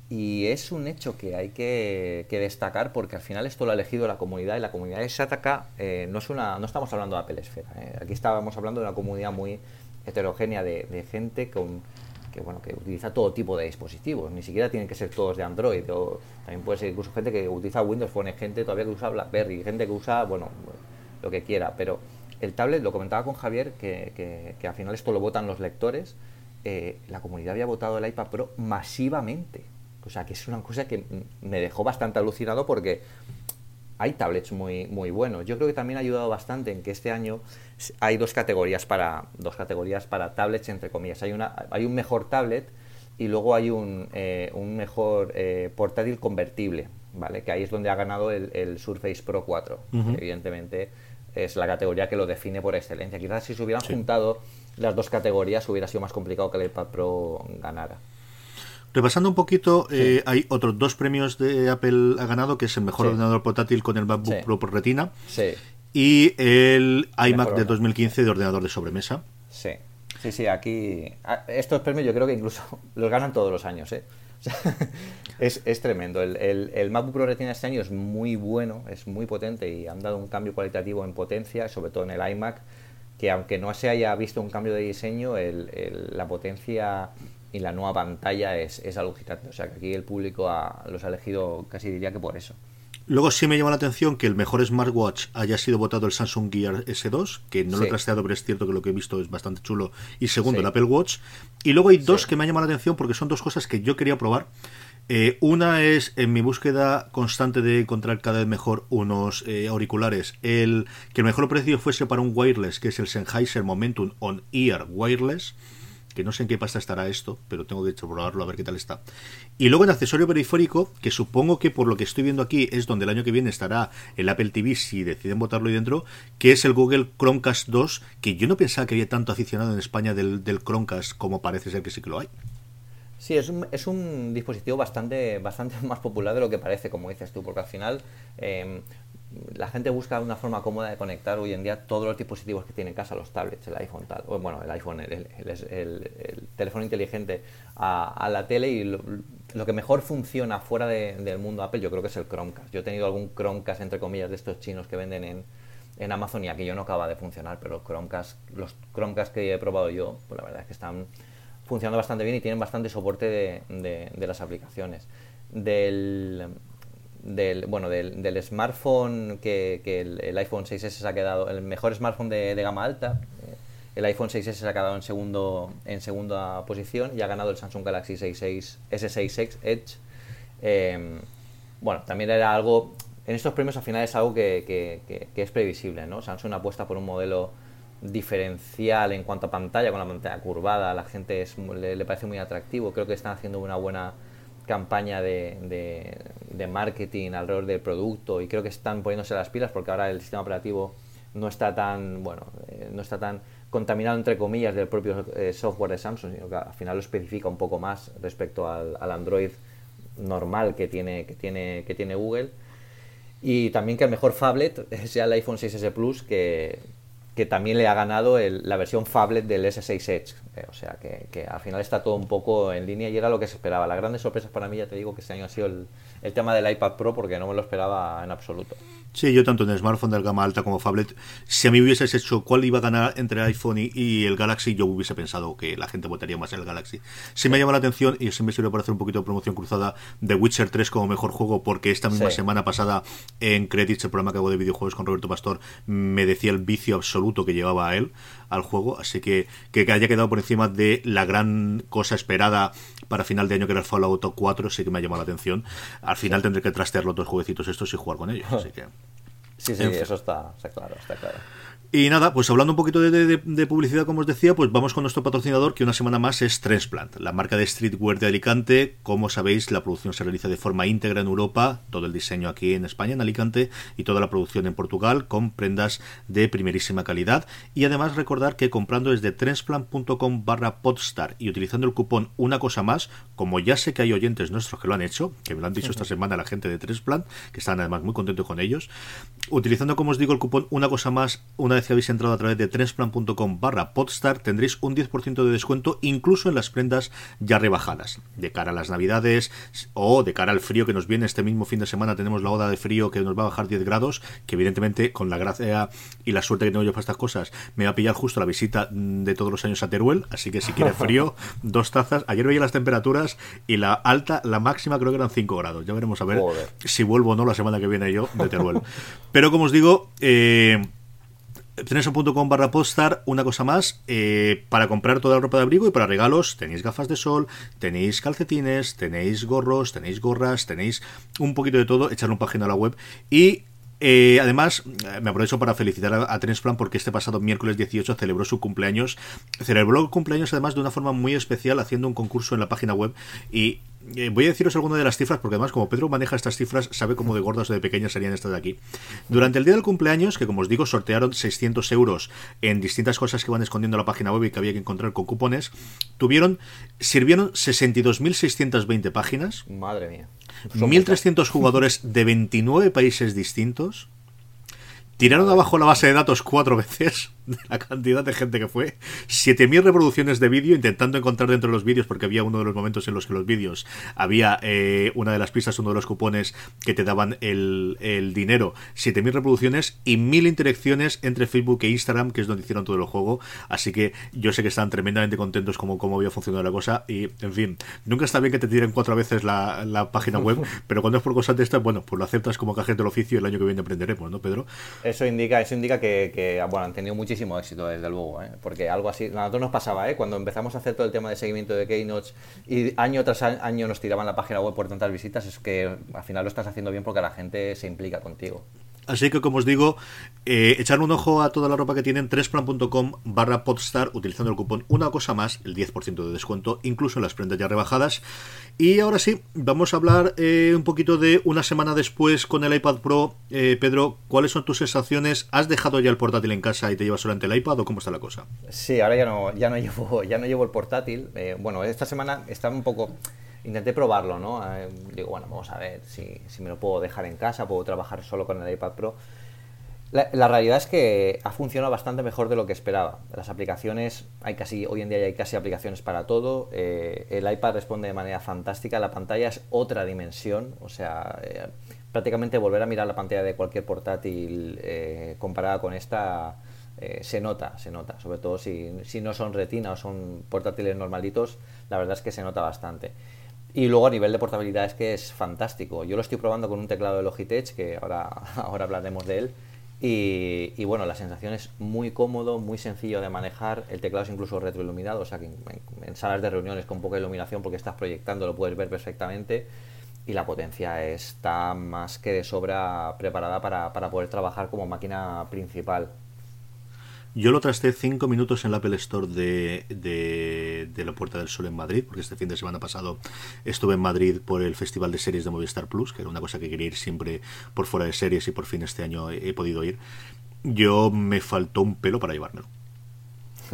y es un hecho que hay que, destacar porque al final esto lo ha elegido la comunidad y la comunidad de Shataka eh, no, es una, no estamos hablando de Apple Esfera. Eh. Aquí estábamos hablando de una comunidad muy heterogénea de, gente con, que, bueno, que utiliza todo tipo de dispositivos. Ni siquiera tienen que ser todos de Android. O también puede ser incluso gente que utiliza Windows Phone, gente todavía que usa BlackBerry, gente que usa, bueno, lo que quiera. Pero el tablet, lo comentaba con Javier, que, que, al final esto lo votan los lectores. Eh, la comunidad había votado el iPad Pro masivamente o sea, que es una cosa que me dejó bastante alucinado porque hay tablets muy, muy buenos. Yo creo que también ha ayudado bastante en que este año hay dos categorías para, dos categorías para tablets, entre comillas. Hay, una, hay un mejor tablet y luego hay un, eh, un mejor eh, portátil convertible, ¿vale? Que ahí es donde ha ganado el, Surface Pro 4. Evidentemente es la categoría que lo define por excelencia. Quizás si se hubieran juntado las dos categorías hubiera sido más complicado que el iPad Pro ganara. Repasando un poquito, eh, hay otros dos premios de Apple ha ganado, que es el mejor ordenador portátil con el MacBook Pro por retina. Y el iMac de 2015 de ordenador de sobremesa. Sí. Sí, sí, aquí estos premios yo creo que incluso los ganan todos los años, ¿eh? es, es, tremendo. El, el, el, MacBook Pro Retina este año es muy bueno, es muy potente y han dado un cambio cualitativo en potencia, sobre todo en el iMac, que aunque no se haya visto un cambio de diseño, el, la potencia y la nueva pantalla es, es alucinante. O sea que aquí el público ha, los ha elegido casi diría que por eso. Luego sí me llama la atención que el mejor smartwatch haya sido votado el Samsung Gear S2, que no lo he trasteado, pero es cierto que lo que he visto es bastante chulo. Y segundo, sí. el Apple Watch. Y luego hay dos sí. que me han llamado la atención porque son dos cosas que yo quería probar. Eh, una es en mi búsqueda constante de encontrar cada vez mejor unos eh, auriculares. El que el mejor precio fuese para un wireless, que es el Sennheiser Momentum On Ear Wireless que no sé en qué pasta estará esto, pero tengo que probarlo a ver qué tal está. Y luego en accesorio periférico, que supongo que por lo que estoy viendo aquí es donde el año que viene estará el Apple TV si deciden botarlo ahí dentro, que es el Google Chromecast 2, que yo no pensaba que había tanto aficionado en España del, del Chromecast como parece ser que sí que lo hay. Sí, es un, es un dispositivo bastante, bastante más popular de lo que parece, como dices tú, porque al final eh, la gente busca una forma cómoda de conectar hoy en día todos los dispositivos que tiene en casa, los tablets, el iPhone tal, bueno, el iPhone, el, el, el, el teléfono inteligente a, la tele y lo, lo que mejor funciona fuera de, del mundo Apple yo creo que es el Chromecast. Yo he tenido algún Chromecast entre comillas de estos chinos que venden en, en Amazon y aquello no acaba de funcionar, pero Chromecast, los Chromecast que he probado yo, pues la verdad es que están funcionando bastante bien y tienen bastante soporte de, de, de las aplicaciones. Del, del, bueno, del, del smartphone que, que el, iPhone 6S se ha quedado, el mejor smartphone de, de gama alta, el iPhone 6S se ha quedado en, segundo, en segunda posición y ha ganado el Samsung Galaxy 66, S66 Edge. Eh, bueno, también era algo, en estos premios al final es algo que, que, que, que es previsible, ¿no? Samsung apuesta por un modelo diferencial en cuanto a pantalla, con la pantalla curvada, a la gente es, le, le parece muy atractivo, creo que están haciendo una buena campaña de, marketing alrededor del producto y creo que están poniéndose las pilas porque ahora el sistema operativo no está tan bueno eh, no está tan contaminado entre comillas del propio eh, software de Samsung sino que al final lo especifica un poco más respecto al, al Android normal que tiene que tiene que tiene Google. Y también que el mejor phablet sea el iPhone 6s Plus que, que también le ha ganado el, la versión phablet del S6 Edge. Eh, o sea que, que, al final está todo un poco en línea y era lo que se esperaba. Las grandes sorpresas para mí, ya te digo, que este año ha sido el, el tema del iPad Pro porque no me lo esperaba en absoluto. Sí, yo tanto en el smartphone del gama alta como phablet, si a mí hubieses hecho cuál iba a ganar entre el iPhone y, y, el Galaxy, yo hubiese pensado que la gente votaría más en el Galaxy. Sí me llama la atención y sí me sirve para hacer un poquito de promoción cruzada de Witcher 3 como mejor juego porque esta misma sí. semana pasada en Credits, el programa que hago de videojuegos con Roberto Pastor, me decía el vicio absoluto que llevaba a él al juego, así que que haya quedado por encima de la gran cosa esperada para final de año que era el Fallout 4 sí que me ha llamado la atención. Al final tendré que trastear los dos jueguecitos estos y jugar con ellos, así que... Sí, sí, eso está, está claro, está claro. Y nada, pues hablando un poquito de, de, de, publicidad, como os decía, pues vamos con nuestro patrocinador, que una semana más es Transplant, la marca de streetwear de Alicante. Como sabéis, la producción se realiza de forma íntegra en Europa, todo el diseño aquí en España, en Alicante, y toda la producción en Portugal, con prendas de primerísima calidad. Y además recordar que comprando desde transplant.com barra podstar y utilizando el cupón Una Cosa Más, como ya sé que hay oyentes nuestros que lo han hecho, que me lo han dicho esta semana la gente de Transplant, que están además muy contentos con ellos, utilizando, como os digo, el cupón Una Cosa Más, una vez que habéis entrado a través de trensplan.com barra podstar tendréis un 10% de descuento incluso en las prendas ya rebajadas. De cara a las navidades o de cara al frío que nos viene este mismo fin de semana tenemos la oda de frío que nos va a bajar 10 grados que evidentemente con la gracia y la suerte que tengo yo para estas cosas me va a pillar justo la visita de todos los años a Teruel así que si quiere frío dos tazas. Ayer veía las temperaturas y la alta la máxima creo que eran 5 grados. Ya veremos a ver Joder. si vuelvo o no la semana que viene yo de Teruel pero como os digo eh, Treneso.com barra postar, una cosa más, eh, para comprar toda la ropa de abrigo y para regalos tenéis gafas de sol, tenéis calcetines, tenéis gorros, tenéis gorras, tenéis un poquito de todo, echarle un página a la web y eh, además, me aprovecho para felicitar a, a porque este pasado miércoles 18 celebró su cumpleaños. Celebró el cumpleaños además de una forma muy especial haciendo un concurso en la página web y eh, voy a deciros alguna de las cifras porque además como Pedro maneja estas cifras sabe cómo de gordas o de pequeñas serían estas de aquí. Durante el día del cumpleaños, que como os digo sortearon 600 euros en distintas cosas que van escondiendo la página web y que había que encontrar con cupones, tuvieron, sirvieron 62.620 páginas. Madre mía. 1.300 jugadores de 29 países distintos. Tiraron abajo la base de datos cuatro veces. la cantidad de gente que fue. 7.000 reproducciones de vídeo intentando encontrar dentro de los vídeos, porque había uno de los momentos en los que los vídeos había eh, una de las pistas, uno de los cupones que te daban el, el dinero. 7.000 reproducciones y 1.000 interacciones entre Facebook e Instagram, que es donde hicieron todo el juego. Así que yo sé que están tremendamente contentos como cómo había funcionado la cosa. Y, en fin, nunca está bien que te tiren cuatro veces la, la página web, pero cuando es por cosas de estas, bueno, pues lo aceptas como cajete del oficio y el año que viene aprenderemos, ¿no, Pedro? Eso indica, eso indica que, que bueno, han tenido muchísimo éxito, desde luego, ¿eh? porque algo así, a nosotros nos pasaba, ¿eh? cuando empezamos a hacer todo el tema de seguimiento de Keynotes y año tras año nos tiraban la página web por tantas visitas, es que al final lo estás haciendo bien porque la gente se implica contigo. Así que, como os digo, eh, echar un ojo a toda la ropa que tienen, 3plan.com barra podstar, utilizando el cupón Una Cosa Más, el 10% de descuento, incluso en las prendas ya rebajadas. Y ahora sí, vamos a hablar eh, un poquito de una semana después con el iPad Pro. Eh, Pedro, ¿cuáles son tus sensaciones? ¿Has dejado ya el portátil en casa y te llevas solamente el iPad o cómo está la cosa? Sí, ahora ya no, ya no, llevo, ya no llevo el portátil. bueno, esta semana estaba un poco intenté probarlo, ¿no? Eh, digo, bueno, vamos a ver si, si, me lo puedo dejar en casa, puedo trabajar solo con el iPad Pro. La, la, realidad es que ha funcionado bastante mejor de lo que esperaba. Las aplicaciones, hay casi, hoy en día hay casi aplicaciones para todo. Eh, el iPad responde de manera fantástica. La pantalla es otra dimensión. O sea, eh, prácticamente volver a mirar la pantalla de cualquier portátil eh, comparada con esta eh, se nota, se nota. Sobre todo si, si no son retina o son portátiles normalitos, la verdad es que se nota bastante. Y luego a nivel de portabilidad es que es fantástico. Yo lo estoy probando con un teclado de Logitech, que ahora, ahora hablaremos de él. Y, y, bueno, la sensación es muy cómodo, muy sencillo de manejar. El teclado es incluso retroiluminado, o sea que en, en, salas de reuniones con poca iluminación, porque estás proyectando, lo puedes ver perfectamente. Y la potencia está más que de sobra preparada para, para poder trabajar como máquina principal. Yo lo trasté cinco minutos en la Apple Store de, de, la Puerta del Sol en Madrid, porque este fin de semana pasado estuve en Madrid por el Festival de Series de Movistar Plus, que era una cosa que quería ir siempre por fuera de series y por fin este año he podido ir. Yo me faltó un pelo para llevármelo.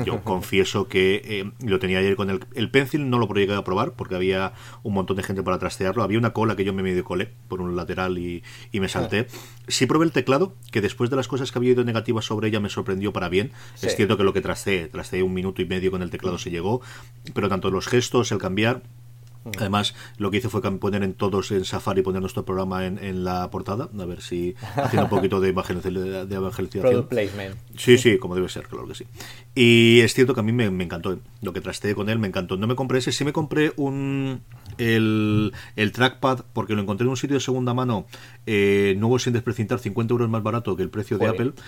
Yo confieso que eh, lo tenía ayer con el, el Pencil, no lo llegué a probar porque había un montón de gente para trastearlo. Había una cola que yo me medio colé por un lateral y, y me salté. Sí probé el teclado, que después de las cosas que había ido negativas sobre ella me sorprendió para bien. Sí. Es cierto que lo que trasteé, trasteé un minuto y medio con el teclado se llegó, pero tanto los gestos, el cambiar, Además, lo que hice fue poner en todos en Safari, poner nuestro programa en, en la portada, a ver si haciendo un poquito de, evangelización. De evangelización. placement. Sí, sí, como debe ser, claro que sí. Y es cierto que a mí me, me encantó, lo que trasteé con él me encantó. No me compré ese, sí me compré un el, el trackpad porque lo encontré en un sitio de segunda mano eh, nuevo sin desprecintar, 50 euros más barato que el precio Joder. de Apple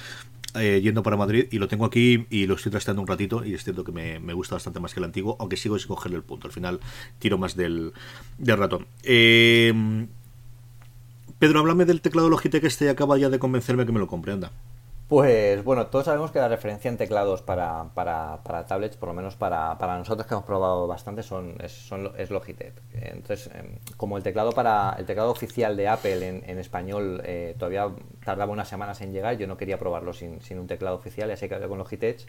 eh, yendo para Madrid y lo tengo aquí y lo estoy trasteando un ratito y es cierto que me, me, gusta bastante más que el antiguo, aunque sigo sin cogerle el punto. Al final tiro más del, del ratón. Eh, Pedro, háblame del teclado Logitech este y acaba ya de convencerme que me lo compre, anda. Pues bueno, todos sabemos que la referencia en teclados para, para, para tablets, por lo menos para, para, nosotros que hemos probado bastante, son, es, son, es Logitech. Entonces, como el teclado para el teclado oficial de Apple en, español eh, todavía tardaba unas semanas en llegar, yo no quería probarlo sin, sin un teclado oficial, así que hablé con Logitech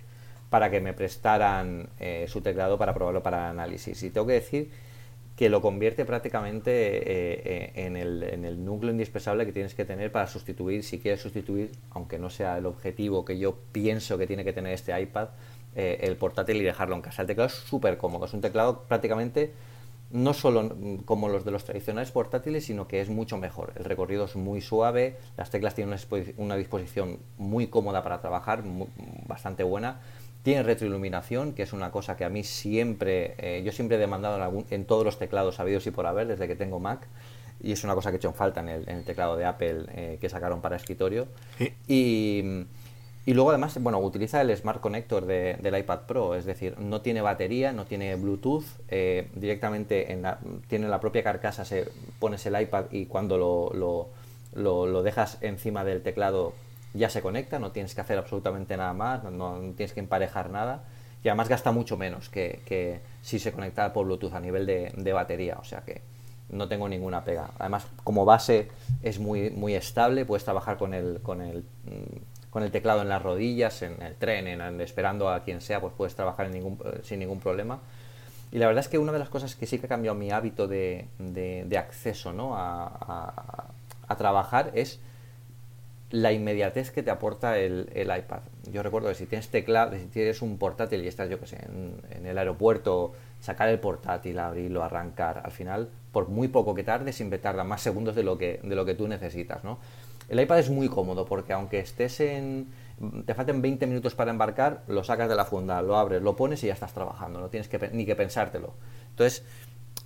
para que me prestaran eh, su teclado para probarlo para análisis. Y tengo que decir que lo convierte prácticamente eh, en, el, en, el, núcleo indispensable que tienes que tener para sustituir, si quieres sustituir, aunque no sea el objetivo que yo pienso que tiene que tener este iPad, eh, el portátil y dejarlo en casa. El teclado es súper cómodo, es un teclado prácticamente no solo como los de los tradicionales portátiles, sino que es mucho mejor. El recorrido es muy suave, las teclas tienen una, disposición muy cómoda para trabajar, muy, bastante buena tiene retroiluminación, que es una cosa que a mí siempre, eh, yo siempre he demandado en, algún, en, todos los teclados habidos y por haber desde que tengo Mac. Y es una cosa que he hecho en falta en el, en el teclado de Apple eh, que sacaron para escritorio. Sí. Y, y, luego además, bueno, utiliza el Smart Connector de, del iPad Pro, es decir, no tiene batería, no tiene Bluetooth, eh, directamente en la, tiene la propia carcasa, se, pones el iPad y cuando lo, lo, lo, lo dejas encima del teclado ya se conecta, no tienes que hacer absolutamente nada más, no, tienes que emparejar nada y además gasta mucho menos que, que si se conectara por Bluetooth a nivel de, de, batería, o sea que no tengo ninguna pega. Además, como base es muy, muy estable, puedes trabajar con el, con, el, con el teclado en las rodillas, en el tren, en, esperando a quien sea, pues puedes trabajar ningún, sin ningún problema. Y la verdad es que una de las cosas que sí que ha cambiado mi hábito de, de, acceso ¿no? a, a trabajar es la inmediatez que te aporta el, iPad. Yo recuerdo que si tienes teclado, si tienes un portátil y estás, yo que sé, en, el aeropuerto, sacar el portátil, abrirlo, arrancar, al final, por muy poco que tarde, siempre tarda más segundos de lo que, de lo que tú necesitas, ¿no? El iPad es muy cómodo porque aunque estés en... te falten 20 minutos para embarcar, lo sacas de la funda, lo abres, lo pones y ya estás trabajando, no tienes que, ni que pensártelo. Entonces,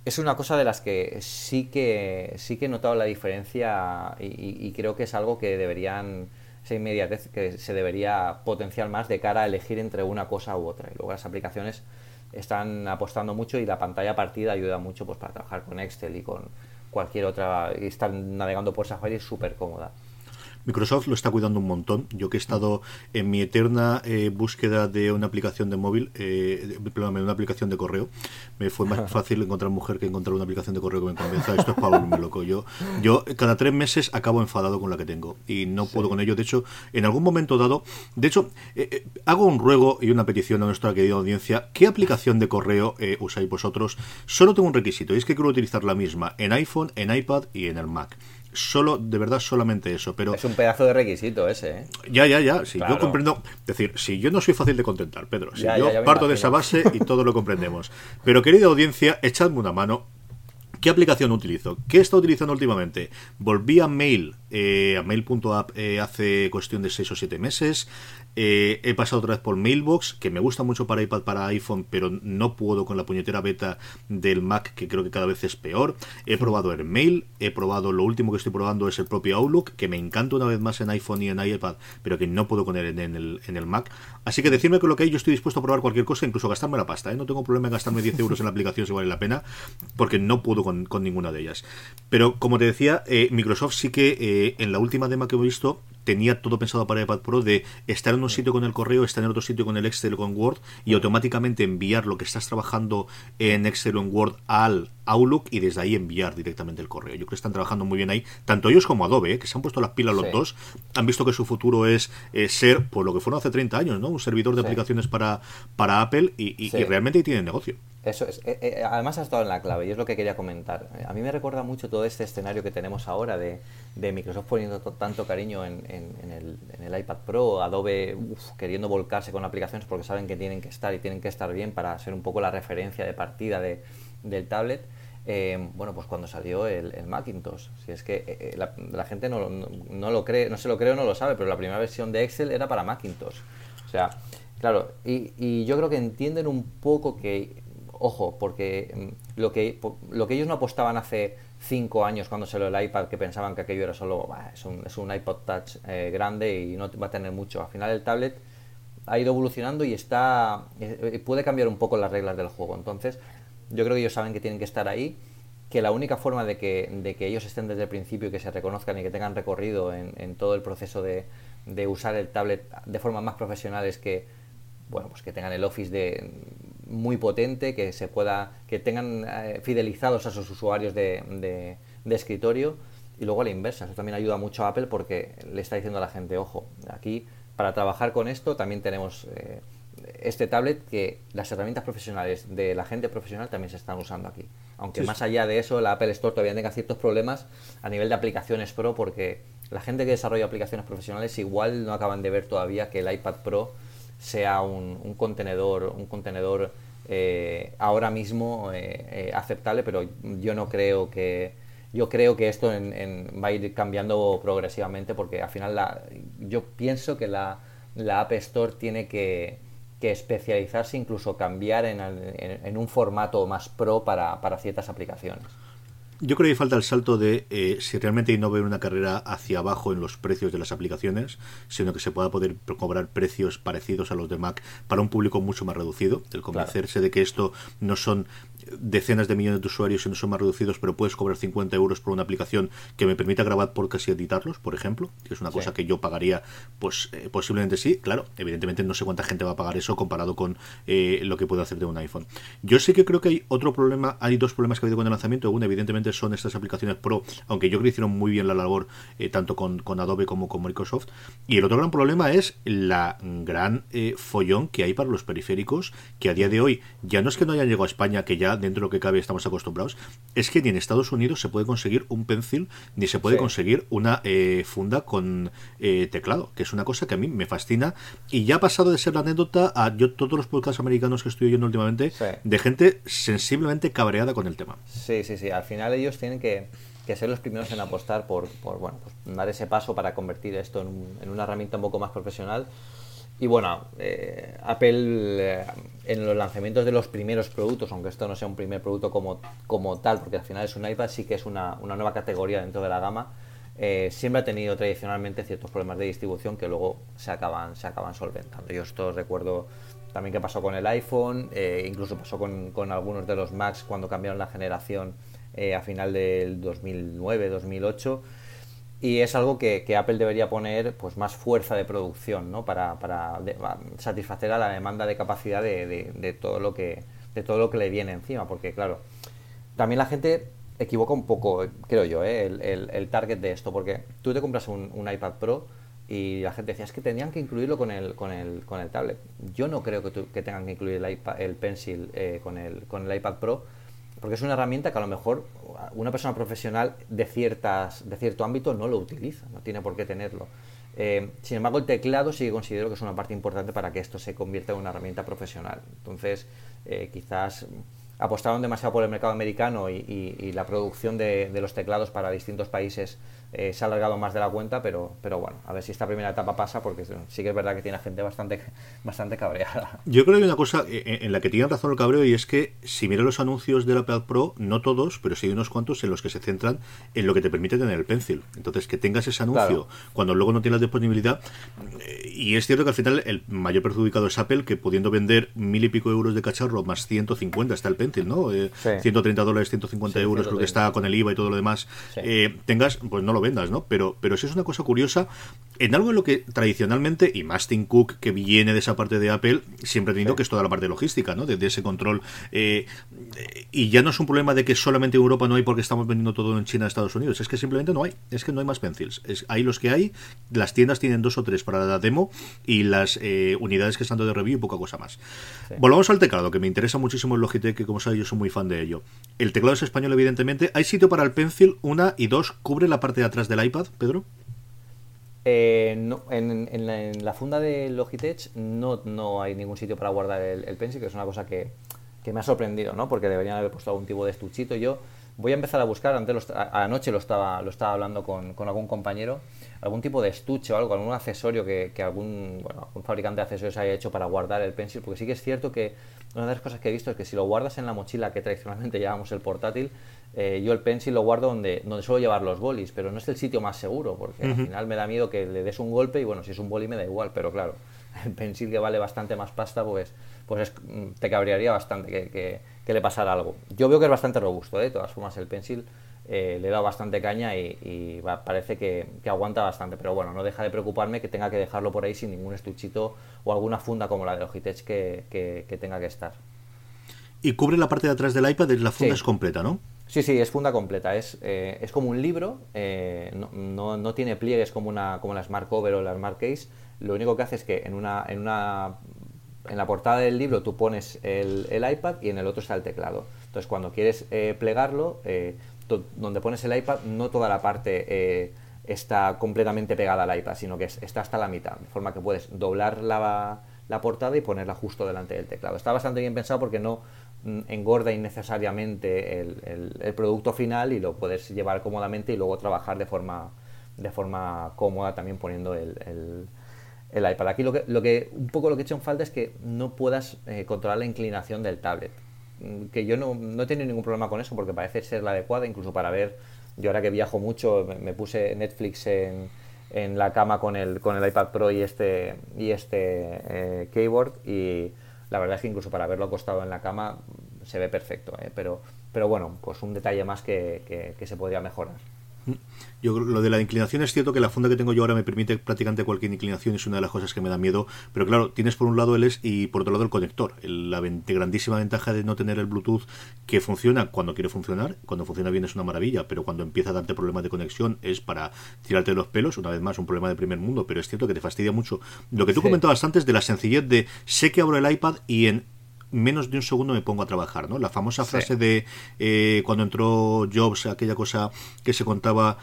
es una cosa de las que sí que sí que he notado la diferencia y, creo que es algo que deberían esa inmediatez que se debería potenciar más de cara a elegir entre una cosa u otra. Y luego las aplicaciones están apostando mucho y la pantalla partida ayuda mucho pues para trabajar con Excel y con cualquier otra y estar navegando por Safari es súper cómoda Microsoft lo está cuidando un montón. Yo que he estado en mi eterna eh, búsqueda de una aplicación de móvil, eh, una aplicación de correo, me fue más fácil encontrar mujer que encontrar una aplicación de correo que me convenza. Esto es para volverme loco. Yo, yo cada tres meses acabo enfadado con la que tengo y no puedo con ello. De hecho, en algún momento dado, de hecho, eh, eh, hago un ruego y una petición a nuestra querida audiencia. ¿Qué aplicación de correo usáis vosotros? Solo tengo un requisito y es que quiero utilizar la misma en iPhone, en iPad y en el Mac solo, de verdad, solamente eso. Pero es un pedazo de requisito ese, ¿eh? Ya, ya, ya. Si yo comprendo. Es decir, si yo no soy fácil de contentar, Pedro. Si yo parto de esa base y todo lo comprendemos. Pero, querida audiencia, echadme una mano. ¿Qué aplicación utilizo? ¿Qué he estado utilizando últimamente? Volví a Mail, eh, a Mail.app eh, hace cuestión de 6 o 7 meses. Eh, he pasado otra vez por Mailbox, que me gusta mucho para iPad, para iPhone, pero no puedo con la puñetera beta del Mac, que creo que cada vez es peor. He probado Mail, he probado, lo último que estoy probando es el propio Outlook, que me encanta una vez más en iPhone y en iPad, pero que no puedo con él en, el, en el Mac. Así que decirme con lo que hay, yo estoy dispuesto a probar cualquier cosa, incluso gastarme la pasta. ¿eh? No tengo problema en gastarme 10 euros en la aplicación si vale la pena, porque no puedo con, ninguna de ellas. Pero como te decía, eh, Microsoft sí que en la última demo que he visto tenía todo pensado para iPad Pro de estar en un sitio con el correo, estar en otro sitio con el Excel o con Word y automáticamente enviar lo que estás trabajando en Excel o en Word al Outlook y desde ahí enviar directamente el correo. Yo creo que están trabajando muy bien ahí, tanto ellos como Adobe, ¿eh? que se han puesto las pilas los dos, han visto que su futuro es eh, ser, por lo que fueron hace 30 años, ¿no? un servidor de aplicaciones para, para Apple y, realmente tienen negocio. Eso es. Eh, además ha estado en la clave y es lo que quería comentar. A mí me recuerda mucho todo este escenario que tenemos ahora de, Microsoft poniendo tanto cariño en, el, iPad Pro, Adobe queriendo volcarse con aplicaciones porque saben que tienen que estar y tienen que estar bien para ser un poco la referencia de partida de, del tablet. Eh, bueno, pues cuando salió el, Macintosh. Si es que eh, la, gente no, lo cree, no se lo cree o no lo sabe, pero la primera versión de Excel era para Macintosh. O sea, claro, y, yo creo que entienden un poco que, ojo, porque mm, lo que, lo que ellos no apostaban hace cinco años cuando salió el iPad, que pensaban que aquello era solo, es, un, es, un, iPod Touch eh, grande y no va a tener mucho. Al final el tablet ha ido evolucionando y está puede cambiar un poco las reglas del juego. Entonces, yo creo que ellos saben que tienen que estar ahí, que la única forma de que, de que ellos estén desde el principio y que se reconozcan y que tengan recorrido en, todo el proceso de, usar el tablet de forma más profesional es que, bueno, pues que tengan el Office de muy potente, que se pueda, que tengan eh, fidelizados a sus usuarios de, de, escritorio y luego a la inversa. Eso también ayuda mucho a Apple porque le está diciendo a la gente, ojo, aquí para trabajar con esto también tenemos eh, este tablet que las herramientas profesionales de la gente profesional también se están usando aquí. Aunque más allá de eso, la Apple Store todavía tenga ciertos problemas a nivel de aplicaciones Pro, porque la gente que desarrolla aplicaciones profesionales igual no acaban de ver todavía que el iPad Pro sea un, contenedor, un contenedor eh, ahora mismo eh, eh, aceptable, pero yo no creo que yo creo que esto va a ir cambiando progresivamente porque al final la, yo pienso que la, la App Store tiene que que especializarse, incluso cambiar en, un formato más pro para, para, ciertas aplicaciones. Yo creo que falta el salto de eh, si realmente no ver una carrera hacia abajo en los precios de las aplicaciones, sino que se pueda poder cobrar precios parecidos a los de Mac para un público mucho más reducido. El convencerse de que esto no son decenas de millones de usuarios y no son más reducidos, pero puedes cobrar 50 euros por una aplicación que me permita grabar podcast y editarlos, por ejemplo, que es una cosa que yo pagaría, pues eh, posiblemente sí, claro, evidentemente no sé cuánta gente va a pagar eso comparado con eh, lo que puedo hacer de un iPhone. Yo sí que creo que hay otro problema, hay dos problemas que ha habido con el lanzamiento, uno evidentemente son estas aplicaciones Pro, aunque yo creo que hicieron muy bien la labor eh, tanto con, con, Adobe como con Microsoft, y el otro gran problema es la gran follón que hay para los periféricos, que a día de hoy ya no es que no hayan llegado a España, que ya ya dentro de lo que cabe estamos acostumbrados, es que ni en Estados Unidos se puede conseguir un pencil, ni se puede conseguir una eh, funda con eh, teclado, que es una cosa que a mí me fascina y ya ha pasado de ser la anécdota a yo todos los podcasts americanos que estoy oyendo últimamente de gente sensiblemente cabreada con el tema. Sí, sí, sí. Al final ellos tienen que, ser los primeros en apostar por, bueno, pues dar ese paso para convertir esto en, una herramienta un poco más profesional. Y bueno, eh, Apple eh, en los lanzamientos de los primeros productos, aunque esto no sea un primer producto como, como tal, porque al final es un iPad, sí que es una, una nueva categoría dentro de la gama, eh, siempre ha tenido tradicionalmente ciertos problemas de distribución que luego se acaban, se acaban solventando. Yo esto recuerdo también que pasó con el iPhone, eh, incluso pasó con, con, algunos de los Macs cuando cambiaron la generación a final del 2009-2008 y es algo que, Apple debería poner pues más fuerza de producción ¿no? para, para satisfacer a la demanda de capacidad de, de, todo lo que de todo lo que le viene encima porque claro también la gente equivoca un poco creo yo ¿eh? el, el, target de esto porque tú te compras un, iPad Pro y la gente decía, es que tenían que incluirlo con el, con el, con el tablet. Yo no creo que, que tengan que incluir el, iPad, el Pencil eh, con, el, con el iPad Pro, porque es una herramienta que a lo mejor una persona profesional de, ciertas, de cierto ámbito no lo utiliza, no tiene por qué tenerlo. Eh, sin embargo, el teclado sí que considero que es una parte importante para que esto se convierta en una herramienta profesional. Entonces, eh, quizás apostaron demasiado por el mercado americano y, la producción de, de, los teclados para distintos países eh, se ha alargado más de la cuenta, pero, pero bueno, a ver si esta primera etapa pasa, porque sí que es verdad que tiene gente bastante, bastante cabreada. Yo creo que hay una cosa en la que tiene razón el cabreo y es que si miras los anuncios del Apple Pro, no todos, pero sí hay unos cuantos en los que se centran en lo que te permite tener el Pencil. Entonces, que tengas ese anuncio cuando luego no tienes la disponibilidad. Eh, y es cierto que al final el mayor perjudicado es Apple, que pudiendo vender mil y pico euros de cacharro más 150 está el Pencil, ¿no? 130 eh, dólares, 150 euros, creo que está con el IVA y todo lo demás, tengas, pues no lo vendas, ¿no? Pero, pero sí es una cosa curiosa en algo en lo que tradicionalmente, y más Tim Cook, que viene de esa parte de Apple, siempre ha tenido que es toda la parte logística, ¿no? De, ese control. Eh, y ya no es un problema de que solamente en Europa no hay porque estamos vendiendo todo en China Estados Unidos, es que simplemente no hay, es que no hay más pencils. Es, hay los que hay, las tiendas tienen dos o tres para la demo y las eh, unidades que están de review y poca cosa más. Volvamos al teclado, que me interesa muchísimo el Logitech, que como sabéis yo soy muy fan de ello. El teclado es español, evidentemente. ¿Hay sitio para el pencil? Una y dos, ¿cubre la parte de atrás del iPad, Pedro? Eh, no, en, la, funda de Logitech no, no hay ningún sitio para guardar el, pencil, que es una cosa que, me ha sorprendido, ¿no? Porque deberían haber puesto algún tipo de estuchito. Yo voy a empezar a buscar, antes anoche lo estaba, lo estaba hablando con, algún compañero, algún tipo de estuche o algo, algún accesorio que, algún, bueno, algún fabricante de accesorios haya hecho para guardar el pencil, porque sí que es cierto que una de las cosas que he visto es que si lo guardas en la mochila que tradicionalmente llevamos el portátil, eh, yo el pencil lo guardo donde, donde suelo llevar los bolis, pero no es el sitio más seguro, porque al final me da miedo que le des un golpe y bueno, si es un boli me da igual, pero claro, el pencil que vale bastante más pasta, pues, pues te cabrearía bastante que, que, le pasara algo. Yo veo que es bastante robusto, ¿eh? de todas formas el pencil eh, le da bastante caña y, parece que, aguanta bastante, pero bueno, no deja de preocuparme que tenga que dejarlo por ahí sin ningún estuchito o alguna funda como la de Logitech que, que, tenga que estar. Y cubre la parte de atrás del iPad, la funda es completa, ¿no? Sí, sí, es funda completa. Es, eh, es como un libro, eh, no, no, tiene pliegues como, una, como la Smart Cover o la Smart Case. Lo único que hace es que en una, en una en la portada del libro tú pones el, el iPad y en el otro está el teclado. Entonces, cuando quieres eh, plegarlo, donde pones el iPad, no toda la parte está completamente pegada al iPad, sino que está hasta la mitad, de forma que puedes doblar la, la portada y ponerla justo delante del teclado. Está bastante bien pensado porque no, Mm, engorda innecesariamente el, producto final y lo puedes llevar cómodamente y luego trabajar de forma, de forma cómoda también poniendo el, iPad. Aquí lo que, lo que, un poco lo que he hecho en falta es que no puedas eh, controlar la inclinación del tablet. Mm, que yo no, no he tenido ningún problema con eso porque parece ser la adecuada, incluso para ver, yo ahora que viajo mucho, me, puse Netflix en, la cama con el, con el iPad Pro y este, y este eh, keyboard y la verdad es que incluso para verlo acostado en la cama se ve perfecto, ¿eh? pero, pero bueno, pues un detalle más que, que, se podría mejorar. Yo lo de la inclinación es cierto que la funda que tengo yo ahora me permite prácticamente cualquier inclinación, es una de las cosas que me da miedo, pero claro, tienes por un lado el es y por otro lado el conector. la grandísima ventaja de no tener el Bluetooth que funciona cuando quiere funcionar, cuando funciona bien es una maravilla, pero cuando empieza a darte problemas de conexión es para tirarte los pelos, una vez más un problema de primer mundo, pero es cierto que te fastidia mucho. Lo que tú comentabas antes de la sencillez de sé que abro el iPad y en menos de un segundo me pongo a trabajar, ¿no? La famosa frase de eh, cuando entró Jobs, aquella cosa que se contaba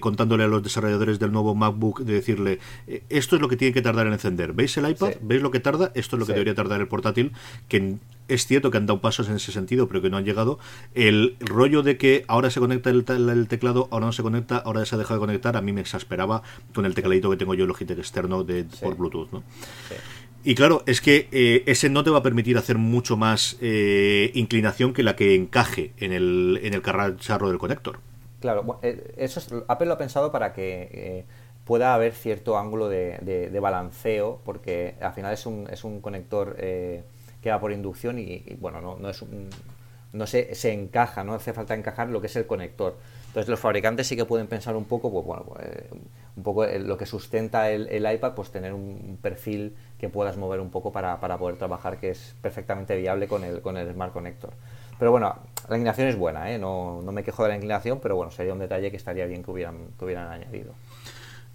contándole a los desarrolladores del nuevo MacBook, de decirle, eh, esto es lo que tiene que tardar en encender. ¿Veis el iPad? ¿Veis lo que tarda? Esto es lo que debería tardar el portátil, que es cierto que han dado pasos en ese sentido, pero que no han llegado. El rollo de que ahora se conecta el, teclado, ahora no se conecta, ahora se ha dejado de conectar, a mí me exasperaba con el tecladito que tengo yo Logitech externo de, por Bluetooth, ¿no? Y claro, es que eh, ese no te va a permitir hacer mucho más eh, inclinación que la que encaje en el, en el carracharro del conector. Claro, eh, eso Apple lo ha pensado para que pueda haber cierto ángulo de, balanceo, porque al final es un, es un conector que va por inducción y, bueno, no, no es no se, se encaja, no hace falta encajar lo que es el conector. Entonces los fabricantes sí que pueden pensar un poco, pues bueno, pues, un poco lo que sustenta el, el, iPad, pues tener un perfil que puedas mover un poco para, para, poder trabajar, que es perfectamente viable con el, con el Smart Connector. Pero bueno, la inclinación es buena, ¿eh? no, no me quejo de la inclinación, pero bueno, sería un detalle que estaría bien que hubieran, que hubieran añadido.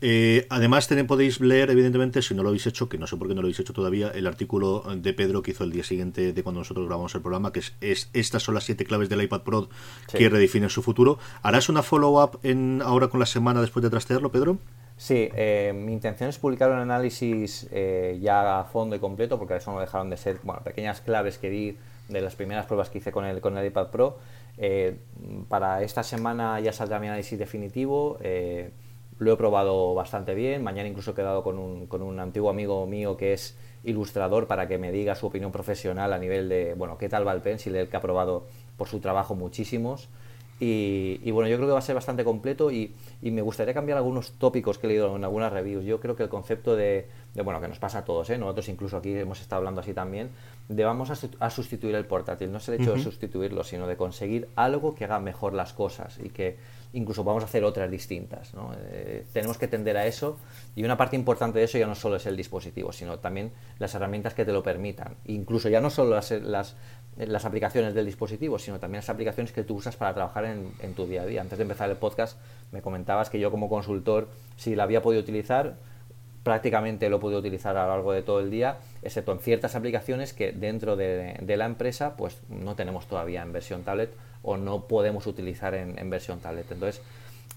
Eh, además, podéis leer, evidentemente, si no lo habéis hecho, que no sé por qué no lo habéis hecho todavía, el artículo de Pedro que hizo el día siguiente de cuando nosotros grabamos el programa, que es, estas son las siete claves del iPad Pro que redefinen su futuro. ¿Harás una follow-up ahora con la semana después de trastearlo, Pedro? Sí, eh, mi intención es publicar un análisis eh, ya a fondo y completo, porque eso no dejaron de ser bueno, pequeñas claves que di de las primeras pruebas que hice con el, con el iPad Pro. para esta semana ya saldrá mi análisis definitivo. Lo he probado bastante bien. Mañana incluso he quedado con un, con un antiguo amigo mío que es ilustrador para que me diga su opinión profesional a nivel de, bueno, qué tal va el Pencil, el que ha probado por su trabajo muchísimos. Y, bueno, yo creo que va a ser bastante completo y, me gustaría cambiar algunos tópicos que he leído en algunas reviews. Yo creo que el concepto de, bueno, que nos pasa a todos, ¿eh? nosotros incluso aquí hemos estado hablando así también, de vamos a, sustituir el portátil. No es el hecho de sustituirlo, sino de conseguir algo que haga mejor las cosas y que incluso vamos a hacer otras distintas. ¿no? Eh, tenemos que tender a eso y una parte importante de eso ya no solo es el dispositivo, sino también las herramientas que te lo permitan. Incluso ya no solo las, las, aplicaciones del dispositivo, sino también las aplicaciones que tú usas para trabajar en, tu día a día. Antes de empezar el podcast me comentabas que yo como consultor, si la había podido utilizar, prácticamente lo podido utilizar a lo largo de todo el día, excepto en ciertas aplicaciones que dentro de, de la empresa pues no tenemos todavía en versión tablet o no podemos utilizar en, versión tablet. Entonces,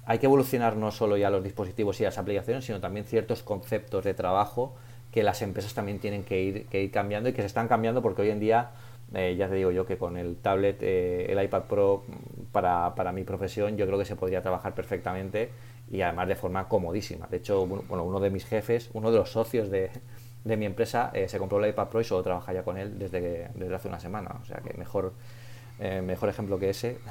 hay que evolucionar no solo ya los dispositivos y las aplicaciones, sino también ciertos conceptos de trabajo que las empresas también tienen que ir, que ir cambiando y que se están cambiando porque hoy en día, eh, ya te digo yo que con el tablet, eh, el iPad Pro para, para, mi profesión, yo creo que se podría trabajar perfectamente y además de forma comodísima. De hecho, bueno, uno de mis jefes, uno de los socios de, de mi empresa, eh, se compró el iPad Pro y solo trabaja ya con él desde, desde hace una semana. O sea que mejor eh, mejor ejemplo que ese.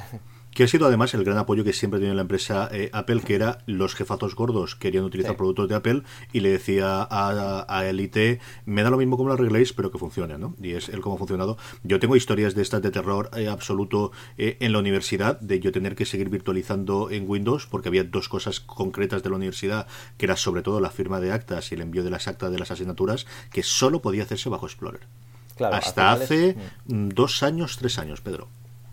Que ha sido además el gran apoyo que siempre tiene la empresa eh, Apple, que era los jefazos gordos querían utilizar productos de Apple y le decía a, a Elite, me da lo mismo como lo arregléis, pero que funcione, ¿no? Y es el cómo ha funcionado. Yo tengo historias de estas de terror eh, absoluto en la universidad, de yo tener que seguir virtualizando en Windows, porque había dos cosas concretas de la universidad, que era sobre todo la firma de actas y el envío de las actas de las asignaturas, que solo podía hacerse bajo Explorer. Hasta hace mm, dos años, tres años, Pedro.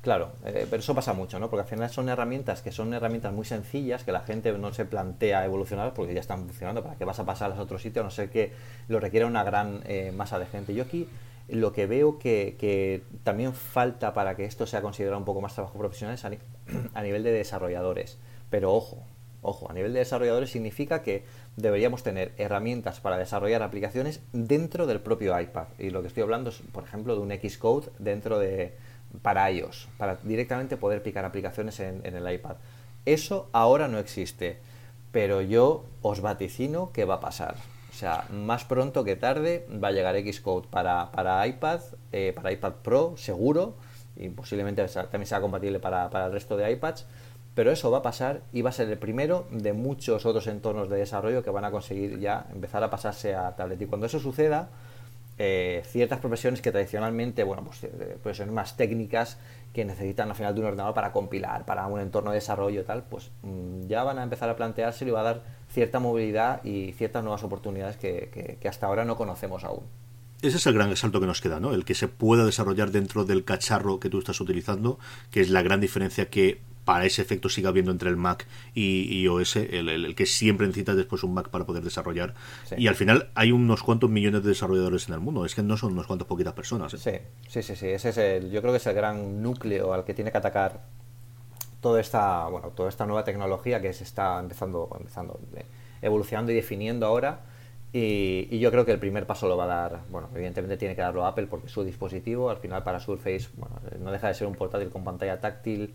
Claro, eh, pero eso pasa mucho, ¿no? Porque al final son herramientas que son herramientas muy sencillas que la gente no se plantea evolucionar porque ya están funcionando. ¿Para qué vas a pasar a otros sitios a no ser que lo requiera una gran eh, masa de gente? Yo aquí lo que veo que, también falta para que esto sea considerado un poco más trabajo profesional es a nivel de desarrolladores. Pero ojo, ojo, a nivel de desarrolladores significa que deberíamos tener herramientas para desarrollar aplicaciones dentro del propio iPad. Y lo que estoy hablando es, por ejemplo, de un Xcode dentro de para iOS, para directamente poder picar aplicaciones en, el iPad. Eso ahora no existe, pero yo os vaticino que va a pasar. O sea, más pronto que tarde va a llegar Xcode para, para iPad, eh, para iPad Pro, seguro, y posiblemente también sea compatible para, para el resto de iPads pero eso va a pasar y va a ser el primero de muchos otros entornos de desarrollo que van a conseguir ya empezar a pasarse a tablet. Y cuando eso suceda, eh, ciertas profesiones que tradicionalmente, bueno, pues eh, profesiones más técnicas que necesitan al final de un ordenador para compilar, para un entorno de desarrollo tal, pues mm, ya van a empezar a plantearse y va a dar cierta movilidad y ciertas nuevas oportunidades que, que hasta ahora no conocemos aún. Ese es el gran salto que nos queda, ¿no? El que se pueda desarrollar dentro del cacharro que tú estás utilizando, que es la gran diferencia que para ese efecto siga habiendo entre el Mac y, iOS, el, que siempre necesita después un Mac para poder desarrollar. Y al final hay unos cuantos millones de desarrolladores en el mundo, es que no son unos cuantos poquitas personas. ¿eh? Sí, sí, sí, ese es el, yo creo que es el gran núcleo al que tiene que atacar toda esta, bueno, toda esta nueva tecnología que se está empezando, empezando eh, evolucionando y definiendo ahora. Y, yo creo que el primer paso lo va a dar, bueno, evidentemente tiene que darlo Apple porque su dispositivo, al final para Surface, bueno, no deja de ser un portátil con pantalla táctil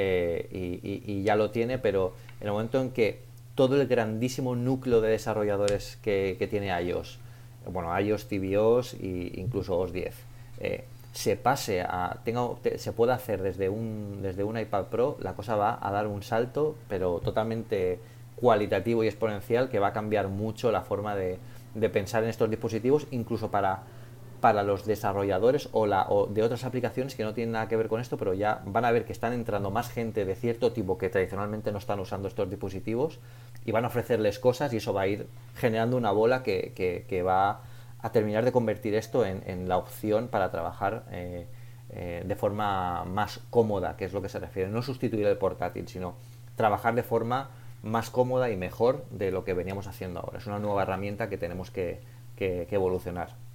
eh, y, ya lo tiene, pero en el momento en que todo el grandísimo núcleo de desarrolladores que, tiene iOS, bueno, iOS, tvOS e incluso OS 10, eh, se pase a, tenga, se pueda hacer desde un, desde un iPad Pro, la cosa va a dar un salto, pero totalmente cualitativo y exponencial que va a cambiar mucho la forma de, de pensar en estos dispositivos, incluso para para los desarrolladores o, la, o de otras aplicaciones que no tienen nada que ver con esto, pero ya van a ver que están entrando más gente de cierto tipo que tradicionalmente no están usando estos dispositivos y van a ofrecerles cosas y eso va a ir generando una bola que, va a terminar de convertir esto en, la opción para trabajar eh, eh, de forma más cómoda, que es lo que se refiere. No sustituir el portátil, sino trabajar de forma más cómoda y mejor de lo que veníamos haciendo ahora. Es una nueva herramienta que tenemos que evolucionar.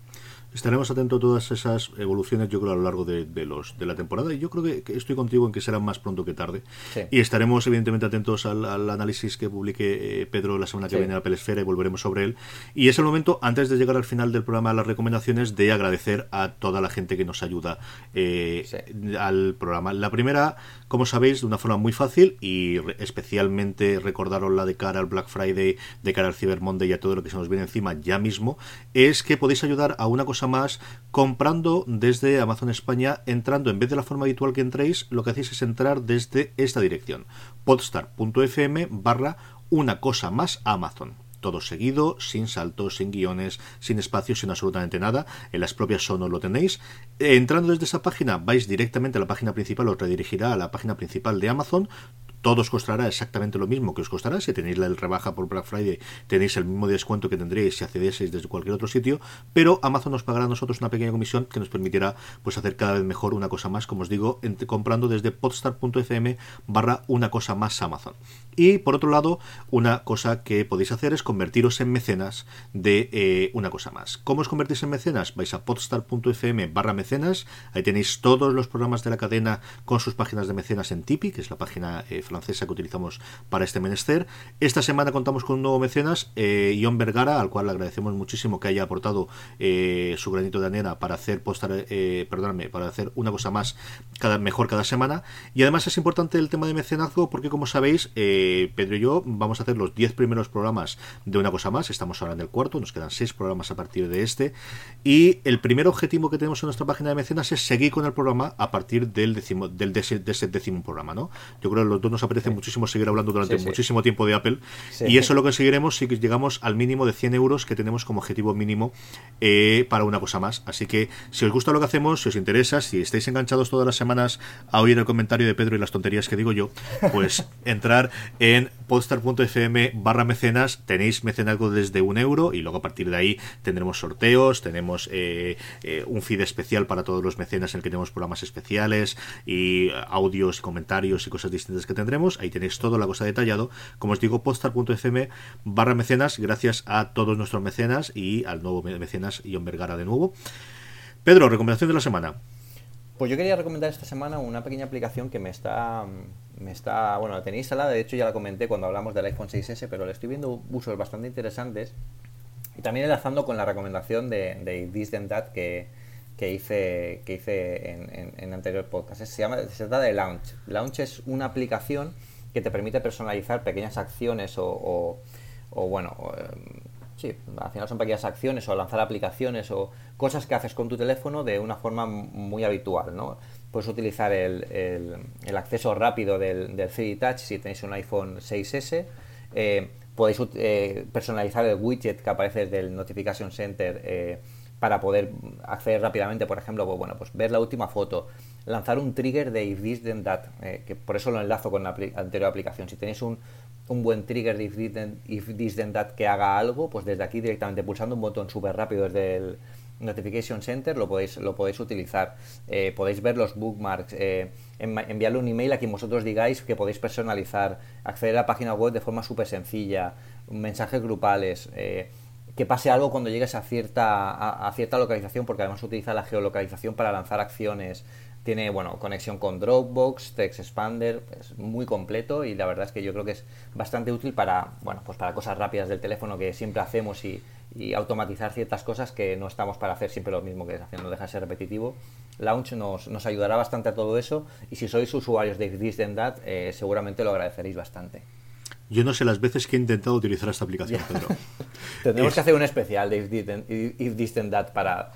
Estaremos atentos a todas esas evoluciones, yo creo, a lo largo de, los, de la temporada. Y yo creo que, estoy contigo en que será más pronto que tarde. Y estaremos, evidentemente, atentos al, análisis que publique eh, Pedro la semana que viene a Pelesfera y volveremos sobre él. Y es el momento, antes de llegar al final del programa las recomendaciones, de agradecer a toda la gente que nos ayuda eh, al programa. La primera, como sabéis, de una forma muy fácil y especialmente recordaros la de cara al Black Friday, de cara al Cyber Monday y a todo lo que se nos viene encima ya mismo, es que podéis ayudar a una cosa más comprando desde Amazon España, entrando en vez de la forma habitual que entréis, lo que hacéis es entrar desde esta dirección, podstar.fm barra una cosa más Amazon todo seguido, sin saltos, sin guiones, sin espacios, sin absolutamente nada. En las propias sonos lo tenéis. Entrando desde esa página, vais directamente a la página principal, os redirigirá a la página principal de Amazon todo os costará exactamente lo mismo que os costará. Si tenéis la rebaja por Black Friday, tenéis el mismo descuento que tendréis si accedieseis desde cualquier otro sitio, pero Amazon nos pagará a nosotros una pequeña comisión que nos permitirá pues hacer cada vez mejor una cosa más, como os digo, comprando desde podstar.fm barra una cosa más Amazon. Y por otro lado, una cosa que podéis hacer es convertiros en mecenas de eh, una cosa más. ¿Cómo os convertís en mecenas? Vais a podstar.fm barra mecenas, ahí tenéis todos los programas de la cadena con sus páginas de mecenas en Tipi, que es la página eh, francesa que utilizamos para este menester. Esta semana contamos con un nuevo mecenas, eh, Vergara, al cual le agradecemos muchísimo que haya aportado eh, su granito de arena para hacer postar, eh, perdóname, para hacer una cosa más cada mejor cada semana. Y además es importante el tema de mecenazgo porque como sabéis, eh, Pedro y yo vamos a hacer los 10 primeros programas de una cosa más. Estamos ahora en el cuarto, nos quedan 6 programas a partir de este. Y el primer objetivo que tenemos en nuestra página de mecenas es seguir con el programa a partir del décimo, del de ese, décimo programa, ¿no? Yo creo que los dos nos apetece muchísimo seguir hablando durante muchísimo tiempo de Apple. Y eso lo conseguiremos si llegamos al mínimo de 100 euros que tenemos como objetivo mínimo eh, para una cosa más. Así que si os gusta lo que hacemos, si os interesa, si estáis enganchados todas las semanas a oír el comentario de Pedro y las tonterías que digo yo, pues entrar en podstar.fm barra mecenas, tenéis mecenazgo desde un euro y luego a partir de ahí tendremos sorteos, tenemos eh, eh, un feed especial para todos los mecenas en el que tenemos programas especiales y audios, comentarios y cosas distintas que tendremos Ahí tenéis toda la cosa detallado. Como os digo, postar.fm barra mecenas, gracias a todos nuestros mecenas y al nuevo mecenas Ion Vergara de nuevo. Pedro, recomendación de la semana. Pues yo quería recomendar esta semana una pequeña aplicación que me está, me está, bueno, la tenéis instalada, de hecho ya la comenté cuando hablamos del iPhone 6S, pero le estoy viendo usos bastante interesantes y también enlazando con la recomendación de, de This That que, que hice, que hice en, en, anterior podcast. Se, llama, se trata de Launch. Launch es una aplicación que te permite personalizar pequeñas acciones o, o, bueno, sí, al final son pequeñas acciones o lanzar aplicaciones o cosas que haces con tu teléfono de una forma muy habitual, ¿no? Puedes utilizar el, el, acceso rápido del, del 3D Touch si tenéis un iPhone 6S. Eh, podéis eh, personalizar el widget que aparece desde el Notification Center eh, para poder acceder rápidamente, por ejemplo, pues, bueno, pues ver la última foto, lanzar un trigger de if this then that, que por eso lo enlazo con la anterior aplicación. Si tenéis un, un buen trigger de if this, then, that que haga algo, pues desde aquí directamente pulsando un botón súper rápido desde el, Notification Center, lo podéis, lo podéis utilizar. Eh, podéis ver los bookmarks, eh, enviarle un email a quien vosotros digáis que podéis personalizar, acceder a la página web de forma súper sencilla, mensajes grupales. Eh, que pase algo cuando llegues a cierta, a, cierta localización, porque además utiliza la geolocalización para lanzar acciones. Tiene, bueno, conexión con Dropbox, Text Expander, es muy completo y la verdad es que yo creo que es bastante útil para, bueno, pues para cosas rápidas del teléfono que siempre hacemos y, automatizar ciertas cosas que no estamos para hacer siempre lo mismo que es haciendo, deja de ser repetitivo. Launch nos, nos ayudará bastante a todo eso y si sois usuarios de This and That, eh, seguramente lo agradeceréis bastante. Yo no sé las veces que he intentado utilizar esta aplicación, Pedro. Tendremos que hacer un especial de If This and That para,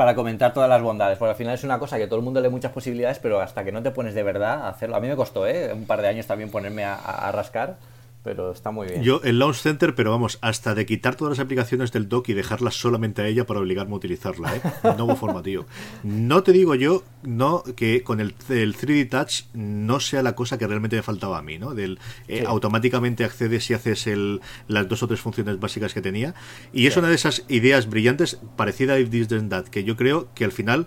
para comentar todas las bondades, porque al final es una cosa que todo el mundo lee muchas posibilidades, pero hasta que no te pones de verdad a hacerlo. A mí me costó, ¿eh? Un par de años también ponerme a rascar pero está muy bien. Yo el Launch Center, pero vamos, hasta de quitar todas las aplicaciones del dock y dejarlas solamente a ella para obligarme a utilizarla, ¿eh? Nuevo forma, tío. No te digo yo no que con el, 3D Touch no sea la cosa que realmente me faltaba a mí, ¿no? Del eh, automáticamente accedes y haces el, las dos o tres funciones básicas que tenía. Y es una de esas ideas brillantes parecida a If This Then That, que yo creo que al final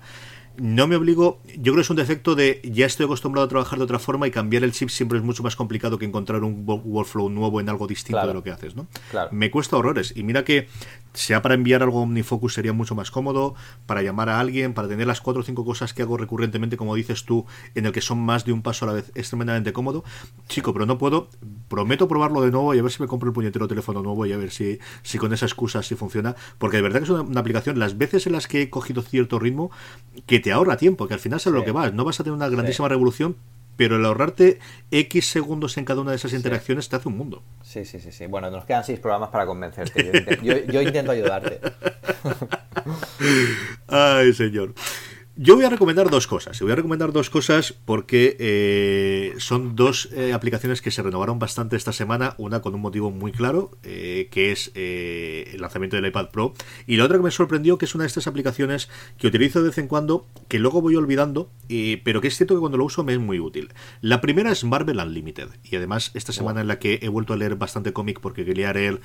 no me obligo, yo creo que es un defecto de ya estoy acostumbrado a trabajar de otra forma y cambiar el chip siempre es mucho más complicado que encontrar un workflow nuevo en algo distinto de lo que haces, ¿no? Me cuesta horrores y mira que sea para enviar algo a OmniFocus sería mucho más cómodo, para llamar a alguien, para tener las cuatro o cinco cosas que hago recurrentemente, como dices tú, en el que son más de un paso a la vez, es tremendamente cómodo. Chico, pero no puedo, prometo probarlo de nuevo y a ver si me compro el puñetero teléfono nuevo y a ver si, si con esa excusa sí funciona, porque de verdad que es una, aplicación, las veces en las que he cogido cierto ritmo, que te ahorra tiempo, que al final es lo que vas. No vas a tener una grandísima revolución, pero el ahorrarte X segundos en cada una de esas interacciones te hace un mundo. Sí, sí, sí, sí. Bueno, nos quedan seis programas para convencerte. yo intento ayudarte. Ay, señor. Yo voy a recomendar dos cosas. Voy a recomendar dos cosas porque eh, son dos eh, aplicaciones que se renovaron bastante esta semana. Una con un motivo muy claro, eh, que es el lanzamiento del iPad Pro. Y la otra que me sorprendió, que es una de estas aplicaciones que utilizo de vez en cuando, que luego voy olvidando, pero que es cierto que cuando lo uso me es muy útil. La primera es Marvel Unlimited. Y además, esta semana en la que he vuelto a leer bastante cómic porque quería leer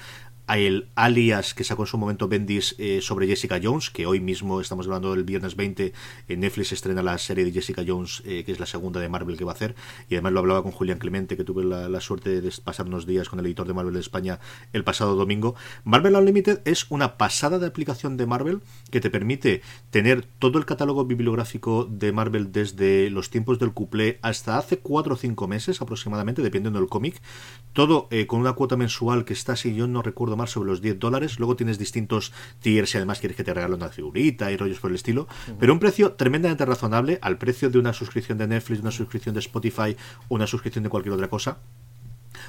el alias que sacó en su momento Bendis sobre Jessica Jones, que hoy mismo estamos hablando del viernes 20 en Netflix estrena la serie de Jessica Jones, eh, que es la segunda de Marvel que va a hacer, y además lo hablaba con Julián Clemente, que tuve la, suerte de pasar unos días con el editor de Marvel de España el pasado domingo. Marvel Unlimited es una pasada de aplicación de Marvel que te permite tener todo el catálogo bibliográfico de Marvel desde los tiempos del cuplé hasta hace 4 o 5 meses aproximadamente, dependiendo del cómic, todo eh, con una cuota mensual que está, si yo no recuerdo mal, sobre los 10 dólares. Luego tienes distintos tiers y además quieres que te regalen una figurita y rollos por el estilo, pero un precio tremendamente razonable al precio de una suscripción de Netflix, una suscripción de Spotify una suscripción de cualquier otra cosa.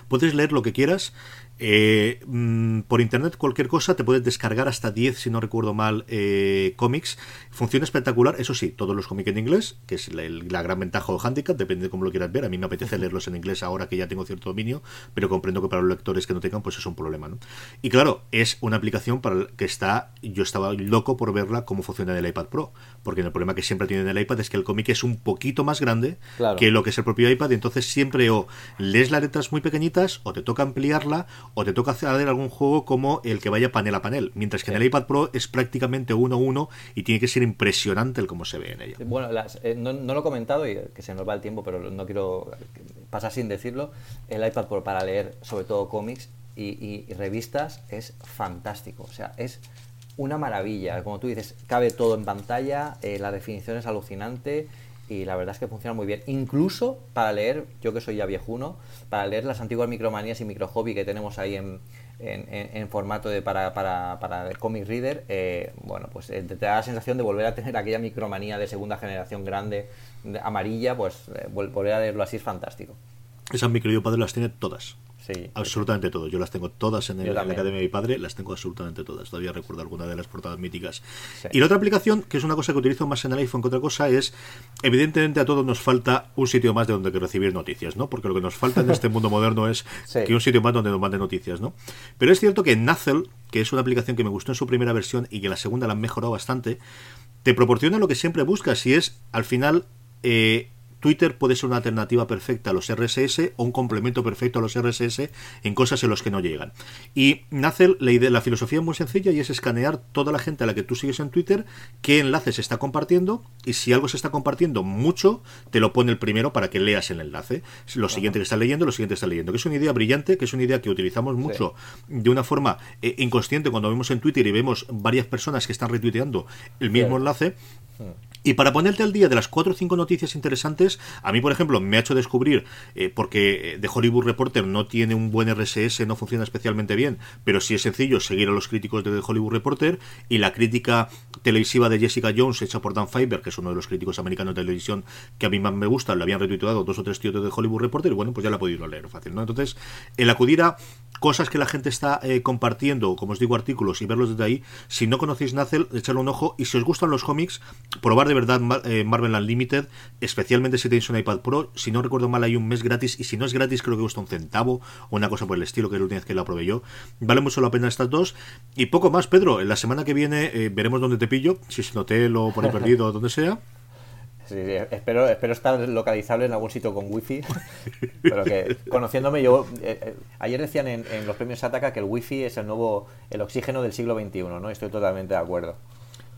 Puedes leer lo que quieras eh, mm, por internet cualquier cosa te puedes descargar hasta 10, si no recuerdo mal, eh, cómics. Funciona espectacular, eso sí, todos los cómics en inglés, que es la, gran ventaja o handicap, depende de cómo lo quieras ver. A mí me apetece leerlos en inglés ahora que ya tengo cierto dominio, pero comprendo que para los lectores que no tengan, pues es un problema. ¿no? Y claro, es una aplicación para que está, yo estaba loco por verla cómo funciona en el iPad Pro, porque el problema que siempre tiene en el iPad es que el cómic es un poquito más grande que lo que es el propio iPad, y entonces siempre o lees las letras muy pequeñitas o te toca ampliarla o te toca hacer algún juego como el que vaya panel a panel, mientras que en el iPad Pro es prácticamente uno a uno y tiene que ser impresionante el cómo se ve en ella. Bueno, eh, no, lo he comentado y que se nos va el tiempo, pero no quiero pasar sin decirlo. El iPad Pro para leer, sobre todo cómics y, revistas, es fantástico. O sea, es una maravilla. Como tú dices, cabe todo en pantalla, eh, la definición es alucinante y la verdad es que funciona muy bien. Incluso para leer, yo que soy ya viejuno, para leer las antiguas micromanías y micro hobby que tenemos ahí en, en, formato de para, para, para comic reader, eh, bueno, pues eh, te, da la sensación de volver a tener aquella micromanía de segunda generación grande, amarilla, pues eh, volver a leerlo así es fantástico. Esas micro padre las tiene todas. Absolutamente todo. Yo las tengo todas en, el, la Academia de mi padre, las tengo absolutamente todas. Todavía recuerdo alguna de las portadas míticas. Y la otra aplicación, que es una cosa que utilizo más en el iPhone que otra cosa, es, evidentemente a todos nos falta un sitio más de donde recibir noticias, ¿no? Porque lo que nos falta en este mundo moderno es que un sitio más donde nos manden noticias, ¿no? Pero es cierto que Nazel, que es una aplicación que me gustó en su primera versión y que la segunda la han mejorado bastante, te proporciona lo que siempre buscas y es, al final, eh, Twitter puede ser una alternativa perfecta a los RSS o un complemento perfecto a los RSS en cosas en los que no llegan. Y nace la idea, la filosofía es muy sencilla y es escanear toda la gente a la que tú sigues en Twitter, qué enlace se está compartiendo y si algo se está compartiendo mucho, te lo pone el primero para que leas el enlace. Lo siguiente que estás leyendo, lo siguiente que estás leyendo. Que es una idea brillante, que es una idea que utilizamos mucho de una forma eh, inconsciente cuando vemos en Twitter y vemos varias personas que están retuiteando el mismo enlace. Y para ponerte al día de las cuatro o cinco noticias interesantes, a mí, por ejemplo, me ha hecho descubrir, eh, porque The Hollywood Reporter no tiene un buen RSS, no funciona especialmente bien, pero sí es sencillo seguir a los críticos de The Hollywood Reporter y la crítica televisiva de Jessica Jones, hecha por Dan Fiber, que es uno de los críticos americanos de televisión que a mí más me gusta, lo habían retuiteado dos o tres tíos de The Hollywood Reporter y bueno, pues ya la he podido leer fácil, ¿no? Entonces, el acudir a cosas que la gente está eh, compartiendo, como os digo, artículos y verlos desde ahí, si no conocéis Nacel, echarle un ojo y si os gustan los cómics, probar de verdad eh, Marvel Unlimited, especialmente si tenéis un iPad Pro. Si no recuerdo mal, hay un mes gratis y si no es gratis, creo que cuesta un centavo o una cosa por el estilo, que es la última vez que la probé yo. Vale mucho la pena estas dos. Y poco más, Pedro. En la semana que viene eh, veremos dónde te pillo, si es en hotel o por ahí perdido o donde sea. Sí, espero, espero estar localizable en algún sitio con wifi. pero que conociéndome yo, eh, ayer decían en, en, los premios Ataca que el wifi es el nuevo, el oxígeno del siglo XXI, ¿no? Estoy totalmente de acuerdo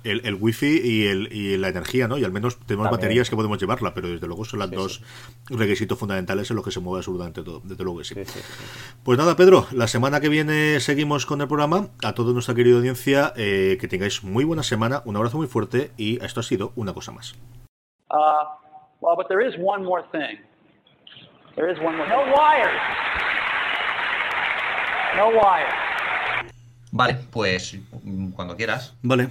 el, el wifi y, el, y la energía, ¿no? Y al menos tenemos baterías que podemos llevarla, pero desde luego son los dos requisitos fundamentales en los que se mueve absolutamente todo. Desde luego que sí. Pues nada, Pedro, la semana que viene seguimos con el programa. A toda nuestra querida audiencia, eh, que tengáis muy buena semana, un abrazo muy fuerte y esto ha sido una cosa más. Uh, well, but there is one more thing. There is one more No wires. No wires. Vale, pues cuando quieras. Vale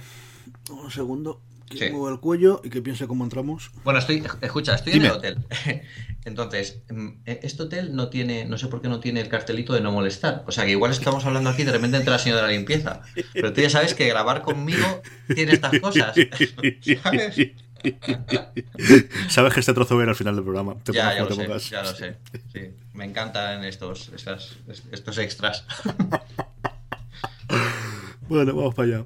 un segundo. Que el cuello y que piense cómo entramos. Bueno, estoy, escucha, estoy en el hotel. Entonces, mm, e, este hotel no tiene, no sé por qué no tiene el cartelito de no molestar. O sea, que igual estamos hablando aquí de repente entre la señora de la limpieza. Pero tú ya sabes que grabar conmigo tiene estas cosas. ¿Sabes? Sabes que este trozo va al final del programa. ya, ya lo, sé, ya lo sé. Sí. Me encantan estos, estos extras. bueno, vamos para allá.